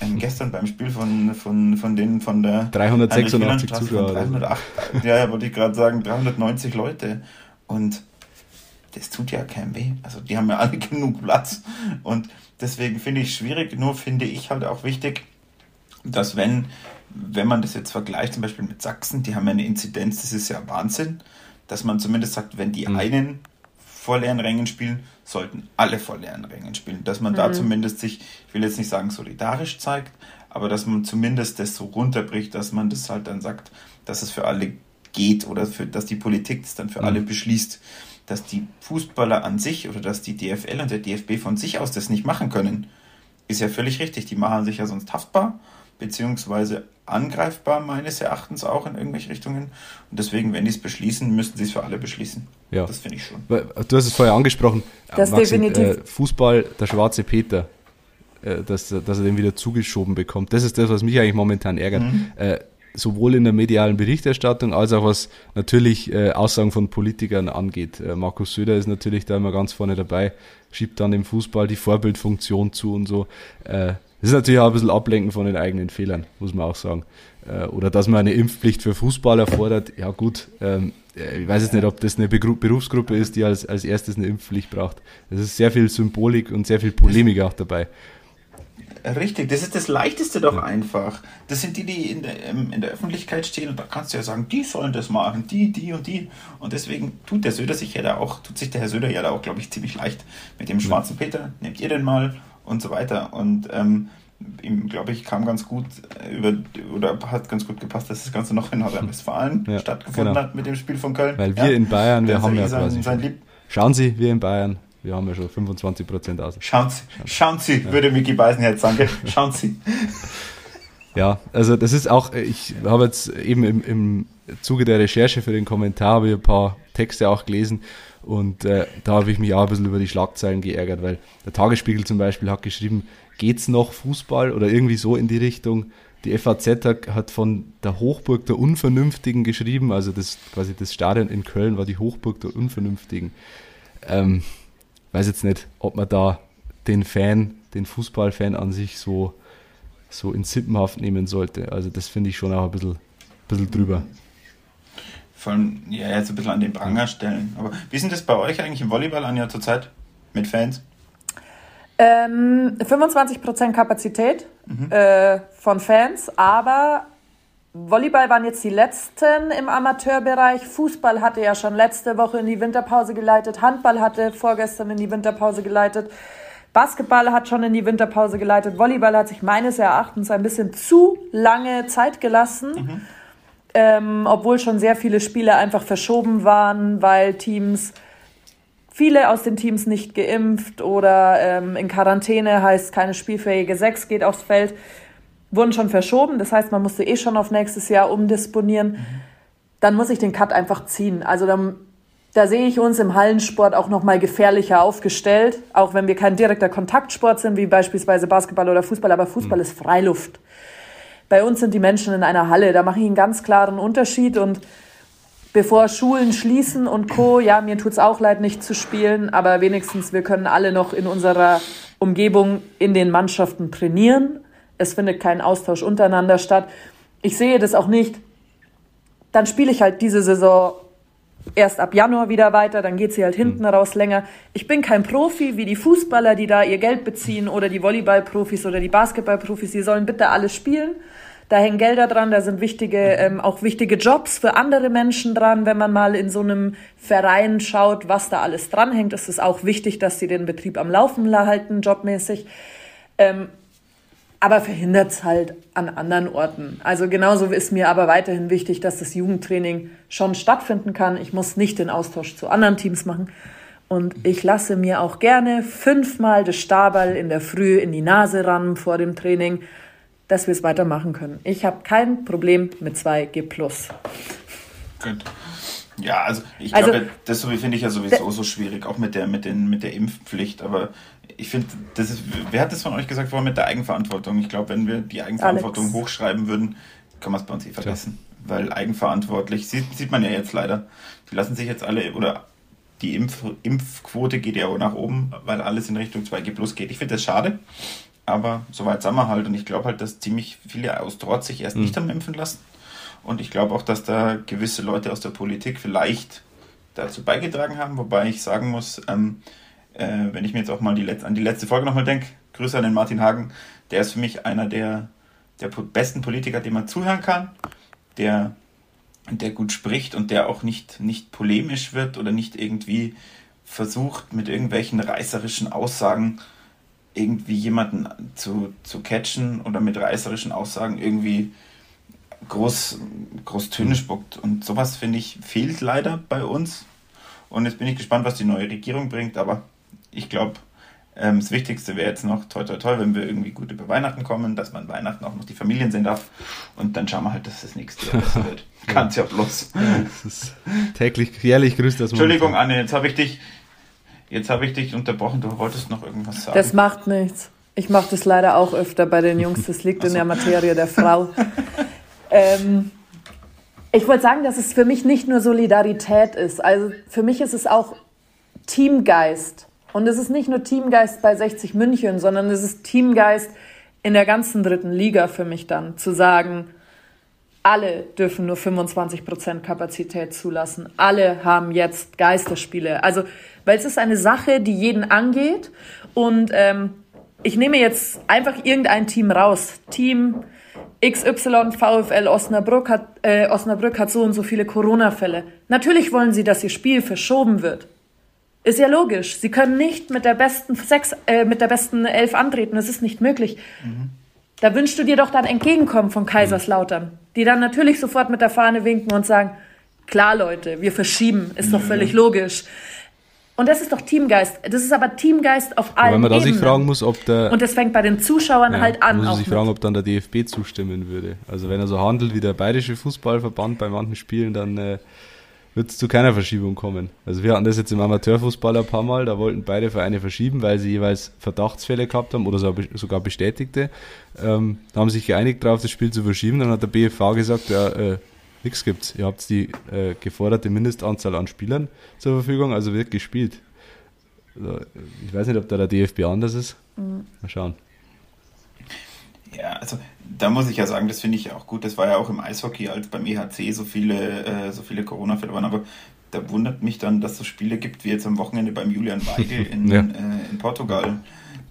ähm, gestern beim Spiel von, von, von denen von der 386 Zuschauer. 308, ja, ja, wollte ich gerade sagen, 390 Leute. Und das tut ja keinem weh. Also die haben ja alle genug Platz. Und deswegen finde ich es schwierig. Nur finde ich halt auch wichtig, dass wenn, wenn man das jetzt vergleicht, zum Beispiel mit Sachsen, die haben ja eine Inzidenz, das ist ja Wahnsinn, dass man zumindest sagt, wenn die mhm. einen vor leeren Rängen spielen, sollten alle vor leeren Rängen spielen. Dass man mhm. da zumindest sich, ich will jetzt nicht sagen solidarisch zeigt, aber dass man zumindest das so runterbricht, dass man das halt dann sagt, dass es für alle geht oder für, dass die Politik das dann für mhm. alle beschließt, dass die Fußballer an sich oder dass die DFL und der DFB von sich aus das nicht machen können, ist ja völlig richtig. Die machen sich ja sonst haftbar beziehungsweise angreifbar meines Erachtens auch in irgendwelche Richtungen. Und deswegen, wenn die es beschließen, müssen sie es für alle beschließen. Ja. Das finde ich schon. Du hast es vorher angesprochen. Das Maxi, definitiv. Äh, Fußball, der schwarze Peter, äh, dass, dass er den wieder zugeschoben bekommt. Das ist das, was mich eigentlich momentan ärgert. Mhm. Äh, sowohl in der medialen Berichterstattung als auch was natürlich äh, Aussagen von Politikern angeht. Äh, Markus Söder ist natürlich da immer ganz vorne dabei, schiebt dann dem Fußball die Vorbildfunktion zu und so. Äh, das ist natürlich auch ein bisschen Ablenken von den eigenen Fehlern, muss man auch sagen. Äh, oder dass man eine Impfpflicht für Fußballer fordert, ja gut, ähm, ich weiß jetzt nicht, ob das eine Berufsgruppe ist, die als, als erstes eine Impfpflicht braucht. Es ist sehr viel Symbolik und sehr viel Polemik auch dabei. Richtig, das ist das Leichteste doch ja. einfach. Das sind die, die in der, in der Öffentlichkeit stehen und da kannst du ja sagen, die sollen das machen, die, die und die. Und deswegen tut der Söder sich ja da auch, tut sich der Herr Söder ja da auch, glaube ich, ziemlich leicht mit dem schwarzen Peter. Nehmt ihr den mal und so weiter. Und ähm, ihm, glaube ich, kam ganz gut über oder hat ganz gut gepasst, dass das Ganze noch in Nordrhein-Westfalen ja, stattgefunden genau. hat mit dem Spiel von Köln. Weil wir ja, in Bayern, wir haben ja quasi. Sein Schauen Sie, wir in Bayern, wir haben ja schon 25 Prozent aus. Schauen Sie, schauen Sie, ja. würde Micky Beisenherz sagen. Schauen Sie. Ja, also das ist auch, ich habe jetzt eben im, im Zuge der Recherche für den Kommentar habe ich ein paar Texte auch gelesen und äh, da habe ich mich auch ein bisschen über die Schlagzeilen geärgert, weil der Tagesspiegel zum Beispiel hat geschrieben, geht's noch Fußball oder irgendwie so in die Richtung. Die FAZ hat von der Hochburg der Unvernünftigen geschrieben, also das quasi das Stadion in Köln war die Hochburg der Unvernünftigen. Ähm, weiß jetzt nicht, ob man da den Fan, den Fußballfan an sich so, so in Sippenhaft nehmen sollte. Also das finde ich schon auch ein bisschen, bisschen drüber. Vor allem, ja, jetzt ein bisschen an den Pranger stellen. Aber wie ist denn das bei euch eigentlich im Volleyball an ja zurzeit mit Fans? Ähm, 25% Kapazität mhm. äh, von Fans, aber Volleyball waren jetzt die letzten im Amateurbereich. Fußball hatte ja schon letzte Woche in die Winterpause geleitet. Handball hatte vorgestern in die Winterpause geleitet. Basketball hat schon in die Winterpause geleitet. Volleyball hat sich meines Erachtens ein bisschen zu lange Zeit gelassen. Mhm. Ähm, obwohl schon sehr viele Spiele einfach verschoben waren, weil Teams, viele aus den Teams nicht geimpft oder ähm, in Quarantäne heißt keine spielfähige Sechs geht aufs Feld wurden schon verschoben. Das heißt, man musste eh schon auf nächstes Jahr umdisponieren. Mhm. Dann muss ich den Cut einfach ziehen. Also dann Da sehe ich uns im Hallensport auch noch mal gefährlicher aufgestellt, auch wenn wir kein direkter Kontaktsport sind, wie beispielsweise Basketball oder Fußball, aber Fußball mhm. ist Freiluft. Bei uns sind die Menschen in einer Halle, da mache ich einen ganz klaren Unterschied und bevor Schulen schließen und Co., ja, mir tut's auch leid, nicht zu spielen, aber wenigstens wir können alle noch in unserer Umgebung in den Mannschaften trainieren. Es findet kein Austausch untereinander statt. Ich sehe das auch nicht. Dann spiele ich halt diese Saison erst ab Januar wieder weiter, dann geht sie halt hinten hm. raus länger. Ich bin kein Profi wie die Fußballer, die da ihr Geld beziehen oder die Volleyballprofis oder die Basketballprofis, die sollen bitte alles spielen. Da hängen Gelder dran, da sind wichtige, mhm. ähm, auch wichtige Jobs für andere Menschen dran. Wenn man mal in so einem Verein schaut, was da alles dranhängt, ist es auch wichtig, dass sie den Betrieb am Laufen halten, jobmäßig. Ähm, aber verhindert es halt an anderen Orten. Also genauso ist mir aber weiterhin wichtig, dass das Jugendtraining schon stattfinden kann. Ich muss nicht den Austausch zu anderen Teams machen. Und ich lasse mir auch gerne fünfmal das Staball in der Früh in die Nase ran vor dem Training, dass wir es weitermachen können. Ich habe kein Problem mit 2G+. Gut. Ja, also ich also, glaube, das finde ich ja sowieso so schwierig, auch mit der, mit, den, mit der Impfpflicht. Aber ich finde, das ist, wer hat das von euch gesagt vorhin mit der Eigenverantwortung? Ich glaube, wenn wir die Eigenverantwortung Alex. hochschreiben würden, kann man es bei uns eh vergessen. Ja. Weil eigenverantwortlich, sieht, sieht man ja jetzt leider, die lassen sich jetzt alle, oder die Impf, Impfquote geht ja auch nach oben, weil alles in Richtung 2G Plus geht. Ich finde das schade, aber soweit sind wir halt. Und ich glaube halt, dass ziemlich viele aus Trotz sich erst mhm. nicht haben impfen lassen. Und ich glaube auch, dass da gewisse Leute aus der Politik vielleicht dazu beigetragen haben, wobei ich sagen muss, ähm, äh, wenn ich mir jetzt auch mal die an die letzte Folge nochmal denke, Grüße an den Martin Hagen, der ist für mich einer der, der besten Politiker, dem man zuhören kann, der, der gut spricht und der auch nicht, nicht polemisch wird oder nicht irgendwie versucht, mit irgendwelchen reißerischen Aussagen irgendwie jemanden zu, zu catchen oder mit reißerischen Aussagen irgendwie groß, groß Töne spuckt. Und sowas, finde ich, fehlt leider bei uns. Und jetzt bin ich gespannt, was die neue Regierung bringt, aber ich glaube, ähm, das Wichtigste wäre jetzt noch, toll, toll, toll, wenn wir irgendwie gut über Weihnachten kommen, dass man Weihnachten auch noch die Familien sehen darf. Und dann schauen wir halt, dass das nächste Jahr besser wird. Kann's ja bloß. Ja, das ist täglich, jährlich grüßt das Entschuldigung, Anne, jetzt habe ich dich, jetzt habe ich dich unterbrochen. Du wolltest noch irgendwas sagen. Das macht nichts. Ich mache das leider auch öfter bei den Jungs. Das liegt so. in der Materie der Frau. ähm, ich wollte sagen, dass es für mich nicht nur Solidarität ist. Also für mich ist es auch Teamgeist. Und es ist nicht nur Teamgeist bei 60 München, sondern es ist Teamgeist in der ganzen dritten Liga für mich dann, zu sagen, alle dürfen nur 25 Prozent Kapazität zulassen. Alle haben jetzt Geisterspiele. Also, weil es ist eine Sache, die jeden angeht. Und ähm, ich nehme jetzt einfach irgendein Team raus. Team XY VfL Osnabrück hat, äh, Osnabrück hat so und so viele Corona-Fälle. Natürlich wollen sie, dass ihr Spiel verschoben wird. Ist ja logisch. Sie können nicht mit der besten sechs, äh, mit der besten Elf antreten. Das ist nicht möglich. Mhm. Da wünschst du dir doch dann Entgegenkommen von Kaiserslautern, die dann natürlich sofort mit der Fahne winken und sagen, klar Leute, wir verschieben, ist doch völlig logisch. Und das ist doch Teamgeist. Das ist aber Teamgeist auf allen Weil man da sich fragen muss, ob der... Und das fängt bei den Zuschauern ja, halt an. Man muss sich fragen, ob dann der DFB zustimmen würde. Also wenn er so handelt wie der Bayerische Fußballverband bei manchen Spielen, dann... Äh, wird es zu keiner Verschiebung kommen. Also wir hatten das jetzt im Amateurfußball ein paar Mal, da wollten beide Vereine verschieben, weil sie jeweils Verdachtsfälle gehabt haben oder sogar bestätigte. Ähm, da haben sich geeinigt darauf, das Spiel zu verschieben. Dann hat der BFV gesagt, ja, äh, nichts gibt's. Ihr habt die äh, geforderte Mindestanzahl an Spielern zur Verfügung, also wird gespielt. Also, ich weiß nicht, ob da der DFB anders ist. Mhm. Mal schauen. Ja, also da muss ich ja sagen, das finde ich auch gut. Das war ja auch im Eishockey, als beim EHC so viele, äh, so viele Corona-Fälle waren. Aber da wundert mich dann, dass es Spiele gibt, wie jetzt am Wochenende beim Julian Weigel in, ja. äh, in Portugal.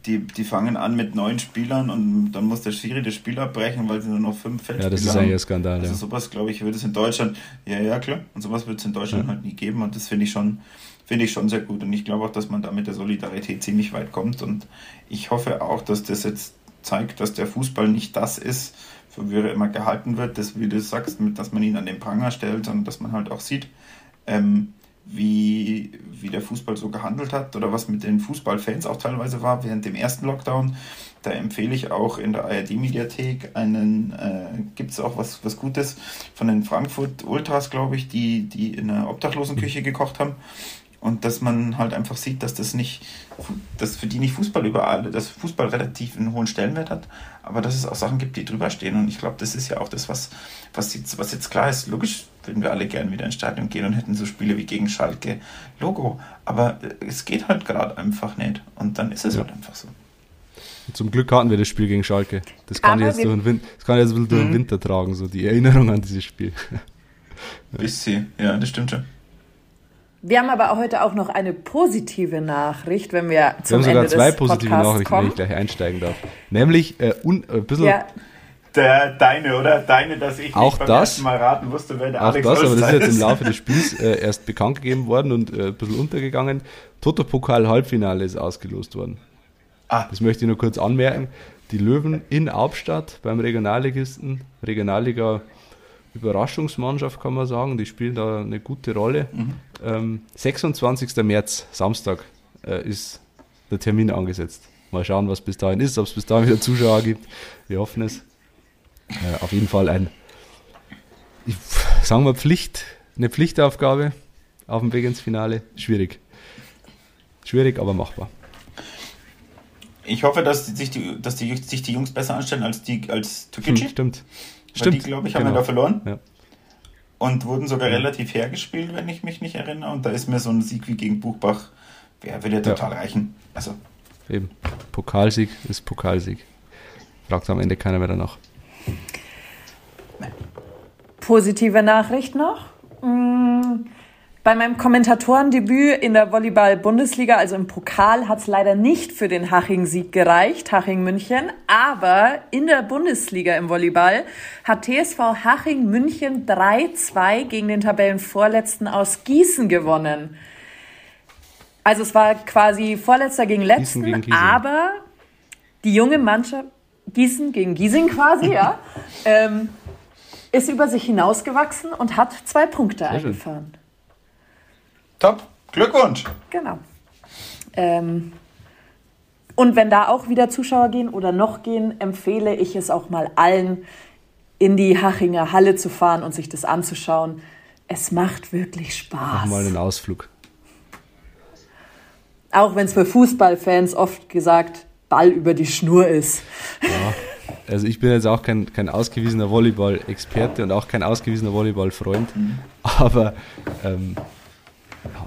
Die, die fangen an mit neun Spielern und dann muss der Schiri das Spiel abbrechen, weil sie nur noch fünf Feldspieler Ja, das ist eigentlich ein Skandal. Also ja. sowas, glaube ich, wird es in Deutschland, ja, ja, klar. Und sowas wird es in Deutschland ja. halt nie geben und das finde ich schon, finde ich schon sehr gut. Und ich glaube auch, dass man da mit der Solidarität ziemlich weit kommt und ich hoffe auch, dass das jetzt zeigt, dass der Fußball nicht das ist, für wie er immer gehalten wird, das, wie du sagst, dass man ihn an den Pranger stellt, sondern dass man halt auch sieht, ähm, wie, wie der Fußball so gehandelt hat oder was mit den Fußballfans auch teilweise war während dem ersten Lockdown. Da empfehle ich auch in der ARD-Mediathek einen, äh, gibt es auch was, was Gutes von den Frankfurt Ultras, glaube ich, die, die in einer Obdachlosenküche gekocht haben. Und dass man halt einfach sieht, dass das nicht, dass für die nicht Fußball überall, dass Fußball relativ einen hohen Stellenwert hat, aber dass es auch Sachen gibt, die drüber stehen. Und ich glaube, das ist ja auch das, was, was, jetzt, was jetzt klar ist. Logisch würden wir alle gerne wieder ins Stadion gehen und hätten so Spiele wie gegen Schalke Logo. Aber es geht halt gerade einfach nicht. Und dann ist es ja. halt einfach so. Zum Glück hatten wir das Spiel gegen Schalke. Das kann ich jetzt, durch den, Wind, das kann ich jetzt ein bisschen durch den mhm. Winter tragen, so die Erinnerung an dieses Spiel. Bisschen, ja, das stimmt schon. Wir haben aber heute auch noch eine positive Nachricht, wenn wir zum wir haben sogar zwei positive Podcasts Nachrichten, kommen. wenn ich gleich einsteigen darf. Nämlich äh, un, äh, ein bisschen. Ja. Der, deine, oder? Deine, dass ich auch beim das, Mal raten wusste, wer der auch Alex das, aber das ist jetzt im Laufe des Spiels äh, erst bekannt gegeben worden und äh, ein bisschen untergegangen. Toto-Pokal-Halbfinale ist ausgelost worden. Ah. Das möchte ich nur kurz anmerken. Die Löwen in Albstadt beim Regionalligisten, Regionalliga Überraschungsmannschaft, kann man sagen. Die spielen da eine gute Rolle. Mhm. Ähm, 26. März, Samstag, äh, ist der Termin angesetzt. Mal schauen, was bis dahin ist, ob es bis dahin wieder Zuschauer gibt. Wir hoffen es. Äh, auf jeden Fall ein, ich, sagen wir, Pflicht, eine Pflichtaufgabe auf dem Weg ins Finale. Schwierig. Schwierig, aber machbar. Ich hoffe, dass sich die, dass die, sich die Jungs besser anstellen als die als Tukici. Hm, stimmt. Stimmt. die, glaube ich, haben genau. wir da verloren. Ja. Und wurden sogar ja. relativ hergespielt, wenn ich mich nicht erinnere. Und da ist mir so ein Sieg wie gegen Buchbach, wer würde ja total reichen. Also. Eben. Pokalsieg ist Pokalsieg. Fragt am Ende keiner mehr danach. Positive Nachricht noch. Mmh bei meinem Kommentatorendebüt in der Volleyball-Bundesliga, also im Pokal, hat es leider nicht für den Haching-Sieg gereicht, Haching München. Aber in der Bundesliga im Volleyball hat TSV Haching München 3-2 gegen den Tabellenvorletzten aus Gießen gewonnen. Also es war quasi Vorletzter gegen Letzten, gegen aber die junge Mannschaft, Gießen gegen Giesing quasi, ja, ähm, ist über sich hinausgewachsen und hat zwei Punkte Sehr eingefahren. Schön. Top. Glückwunsch. Genau. Ähm, und wenn da auch wieder Zuschauer gehen oder noch gehen, empfehle ich es auch mal allen, in die Hachinger Halle zu fahren und sich das anzuschauen. Es macht wirklich Spaß. Mach mal einen Ausflug. Auch wenn es für Fußballfans oft gesagt Ball über die Schnur ist. Ja, also ich bin jetzt auch kein, kein ausgewiesener Volleyball-Experte und auch kein ausgewiesener Volleyball-Freund, mhm. aber ähm,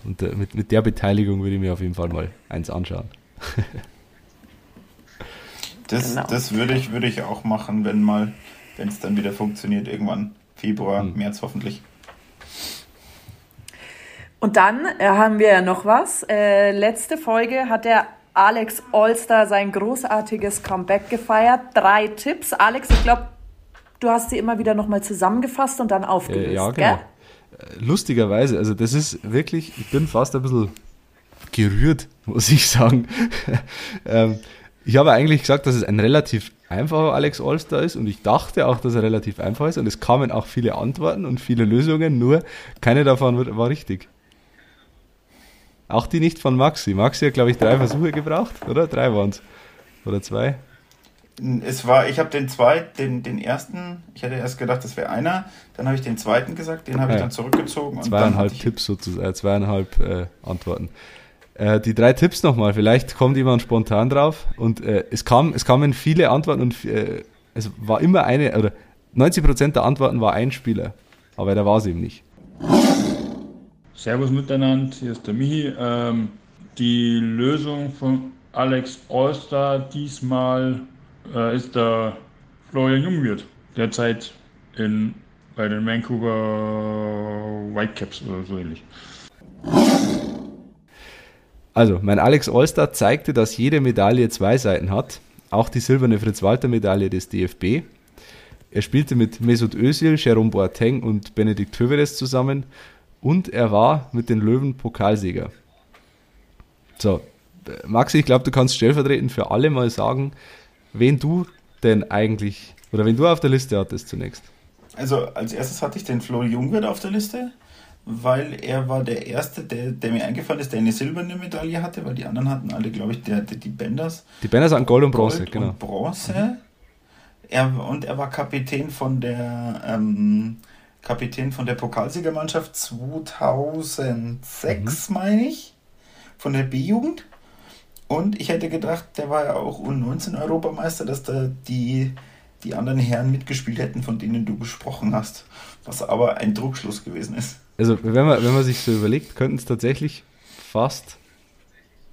und äh, mit, mit der Beteiligung würde ich mir auf jeden Fall mal eins anschauen. das, genau. das würde ich, würde ich auch machen, wenn mal, wenn es dann wieder funktioniert, irgendwann Februar, hm. März hoffentlich. Und dann äh, haben wir noch was. Äh, letzte Folge hat der Alex Olster sein großartiges Comeback gefeiert. Drei Tipps. Alex, ich glaube, du hast sie immer wieder nochmal zusammengefasst und dann aufgelöst. Äh, ja, genau. Gell? Lustigerweise, also das ist wirklich, ich bin fast ein bisschen gerührt, muss ich sagen. ähm, ich habe eigentlich gesagt, dass es ein relativ einfacher Alex Allstar ist und ich dachte auch, dass er relativ einfach ist und es kamen auch viele Antworten und viele Lösungen, nur keine davon war richtig. Auch die nicht von Maxi. Maxi hat, glaube ich, drei Versuche gebraucht, oder? Drei waren es. Oder zwei? Es war, ich habe den zweiten, den, den ersten, ich hätte erst gedacht, das wäre einer, dann habe ich den zweiten gesagt, den habe ich dann zurückgezogen. Und zweieinhalb dann Tipps sozusagen, äh, zweieinhalb äh, Antworten. Äh, die drei Tipps nochmal, vielleicht kommt jemand spontan drauf. Und äh, es, kam, es kamen viele Antworten und äh, es war immer eine, oder 90% der Antworten war ein Spieler, aber da war es eben nicht. Servus miteinander, hier ist der Michi. Ähm, die Lösung von Alex Allstar diesmal äh, ist der Florian Jungwirth, derzeit in, bei den Vancouver Whitecaps oder so ähnlich. Also, mein Alex Allstar zeigte, dass jede Medaille zwei Seiten hat, auch die silberne Fritz-Walter-Medaille des DFB. Er spielte mit Mesut Özil, Jerome Boateng und Benedikt Hövedes zusammen und er war mit den Löwen Pokalsieger. So, Maxi, ich glaube, du kannst stellvertretend für alle mal sagen, wen du denn eigentlich, oder wen du auf der Liste hattest zunächst. Also als erstes hatte ich den Flo Jungwirth auf der Liste. weil er war der Erste, der, der mir eingefallen ist, der eine silberne Medaille hatte, weil die anderen hatten alle, glaube ich, der, der, die Benders. Die Benders hatten Gold und Bronze, Gold genau. Und Bronze. Mhm. Er, und er war Kapitän von der ähm, Kapitän von der Pokalsiegermannschaft 2006, mhm. meine ich, von der B-Jugend. Und ich hätte gedacht, der war ja auch U19-Europameister, dass da die, die anderen Herren mitgespielt hätten, von denen du gesprochen hast. Was aber ein Druckschluss gewesen ist. Also, wenn man, wenn man sich so überlegt, könnten es tatsächlich fast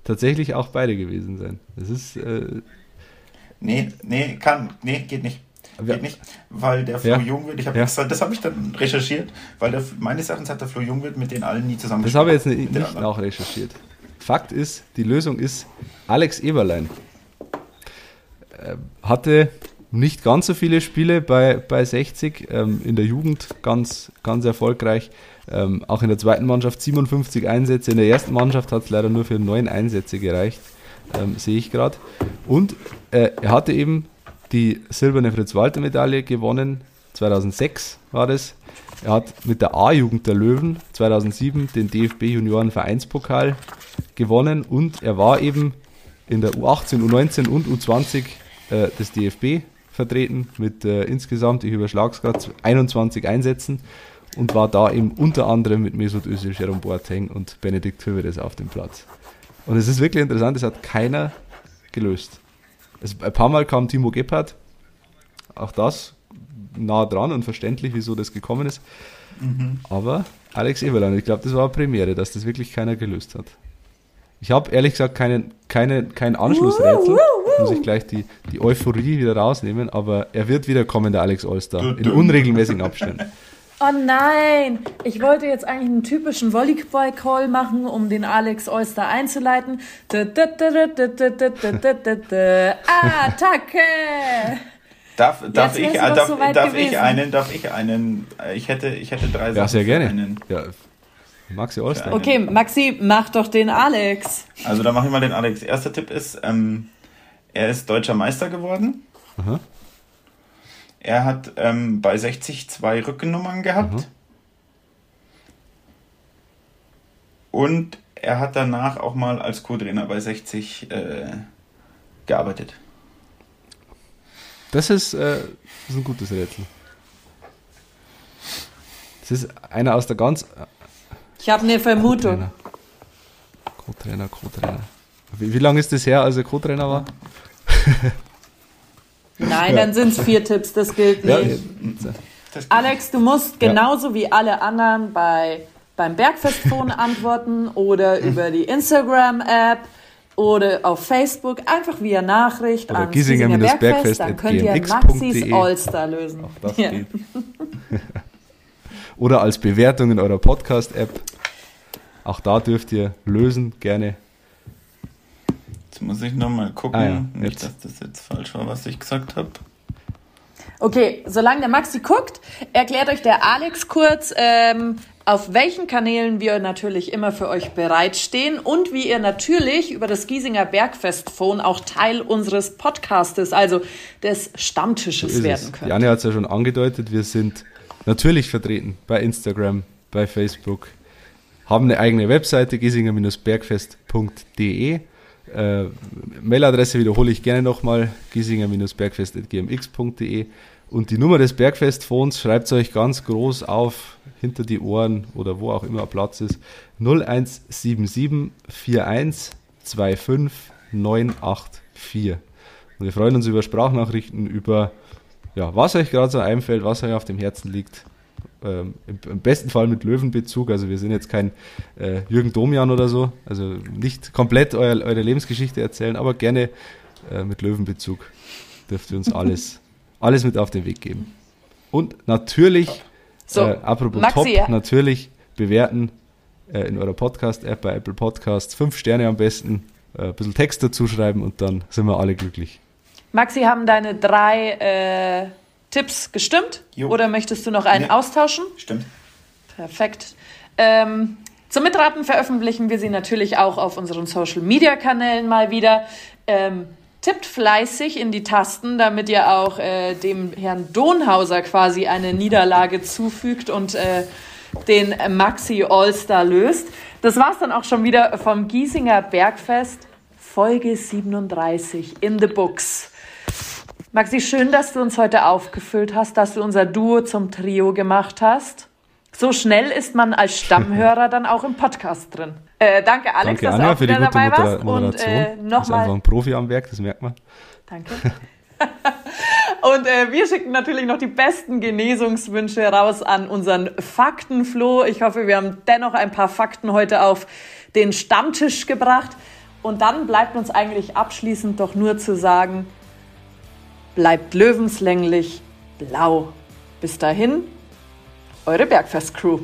tatsächlich auch beide gewesen sein. Das ist. Äh, nee, nee, kann, nee, geht nicht. Geht nicht, weil der Flo ja. Jungwirt, ich habe ja. das, das habe ich dann recherchiert, weil der, meines Erachtens hat der Flo Jungwirt mit den allen nie zusammen Das habe ich jetzt nicht, nicht auch recherchiert. Fakt ist, die Lösung ist Alex Eberlein. Hatte nicht ganz so viele Spiele bei, bei 60, ähm, in der Jugend ganz, ganz erfolgreich. Ähm, auch in der zweiten Mannschaft 57 Einsätze, in der ersten Mannschaft hat es leider nur für neun Einsätze gereicht, ähm, sehe ich gerade. Und äh, er hatte eben die silberne Fritz-Walter-Medaille gewonnen, 2006 war das. Er hat mit der A-Jugend der Löwen 2007 den DFB Junioren Vereinspokal gewonnen und er war eben in der U18, U19 und U20 äh, des DFB vertreten mit äh, insgesamt, ich überschlage es gerade, 21 Einsätzen und war da eben unter anderem mit Mesut Özil, Jerome Boateng und Benedikt Hövedes auf dem Platz. Und es ist wirklich interessant, es hat keiner gelöst. Es, ein paar Mal kam Timo Gebhardt, auch das nah dran und verständlich, wieso das gekommen ist. Mhm. Aber Alex Eberlein, ich glaube, das war eine Premiere, dass das wirklich keiner gelöst hat. Ich habe ehrlich gesagt keinen, keine, kein Anschlussrätsel. Muss ich gleich die, die Euphorie wieder rausnehmen, aber er wird wieder kommen, der Alex Allstar, in unregelmäßigen Abständen. Oh nein, ich wollte jetzt eigentlich einen typischen Volleyball-Call machen, um den Alex Oyster einzuleiten. Attacke! Darf, darf, ich, darf, so darf ich einen, darf ich einen, ich hätte, ich hätte drei Sachen. Ja, sehr gerne. Einen. Ja, Maxi Oyster. Okay, Maxi, mach doch den Alex. Also dann mache ich mal den Alex. Erster Tipp ist, ähm, er ist deutscher Meister geworden. Aha. Er hat ähm, bei 60 zwei Rückennummern gehabt. Mhm. Und er hat danach auch mal als Co-Trainer bei 60 äh, gearbeitet. Das ist, äh, das ist ein gutes Rätsel. Das ist einer aus der ganz. Ich habe eine Vermutung. Co-Trainer, Co-Trainer. Wie, wie lange ist das her, als er Co-Trainer war? Nein, dann sind es vier Tipps, das gilt nicht. Ja, Alex, du musst genauso ja. wie alle anderen bei, beim Bergfestphone antworten oder über die Instagram-App oder auf Facebook einfach via Nachricht oder an Giesinger, Giesinger Bergfest, dann könnt ihr Maxis Allstar lösen. Auch das ja. geht. oder als Bewertung in eurer Podcast-App. Auch da dürft ihr lösen, gerne Jetzt muss ich nochmal gucken. Ah, ja. Nicht, dass das jetzt falsch war, was ich gesagt habe. Okay, solange der Maxi guckt, erklärt euch der Alex kurz, ähm, auf welchen Kanälen wir natürlich immer für euch bereitstehen und wie ihr natürlich über das Giesinger Bergfest-Phone auch Teil unseres Podcastes, also des Stammtisches so werden könnt. Janne hat es ja schon angedeutet, wir sind natürlich vertreten bei Instagram, bei Facebook, haben eine eigene Webseite, giesinger-bergfest.de äh, Mailadresse wiederhole ich gerne nochmal, giesinger-bergfest.gmx.de und die Nummer des Bergfest-Phones schreibt euch ganz groß auf, hinter die Ohren oder wo auch immer Platz ist, 0177 41 25 984. Und wir freuen uns über Sprachnachrichten, über ja, was euch gerade so einfällt, was euch auf dem Herzen liegt ähm, im, besten Fall mit Löwenbezug. Also wir sind jetzt kein äh, Jürgen Domian oder so. Also nicht komplett euer, eure Lebensgeschichte erzählen, aber gerne äh, mit Löwenbezug dürft ihr uns alles, alles mit auf den Weg geben. Und natürlich, so, äh, apropos Maxi, top, ja. natürlich bewerten äh, in eurer Podcast-App bei Apple Podcasts. Fünf Sterne am besten, äh, ein bisschen Text dazu schreiben und dann sind wir alle glücklich. Maxi, haben deine drei äh, Tipps gestimmt? Jo. Oder möchtest du noch einen nee. austauschen? Stimmt. Perfekt. Ähm, zum Mitraten veröffentlichen wir sie natürlich auch auf unseren Social Media Kanälen mal wieder. Ähm, tippt fleißig in die Tasten, damit ihr auch äh, dem Herrn Donhauser quasi eine Niederlage zufügt und äh, den Maxi All-Star löst. Das war's dann auch schon wieder vom Giesinger Bergfest, Folge 37 in the books. Maxi, schön, dass du uns heute aufgefüllt hast, dass du unser Duo zum Trio gemacht hast. So schnell ist man als Stammhörer dann auch im Podcast drin. Äh, danke, Alex, danke, dass Anja, du auch für die gute dabei Moder warst. Moderation. Und äh, du bist einfach ein Profi am Werk, das merkt man. Danke. Und äh, wir schicken natürlich noch die besten Genesungswünsche raus an unseren Faktenfloh. Ich hoffe, wir haben dennoch ein paar Fakten heute auf den Stammtisch gebracht. Und dann bleibt uns eigentlich abschließend doch nur zu sagen, bleibt löwenslänglich blau. Bis dahin, eure Bergfest-Crew.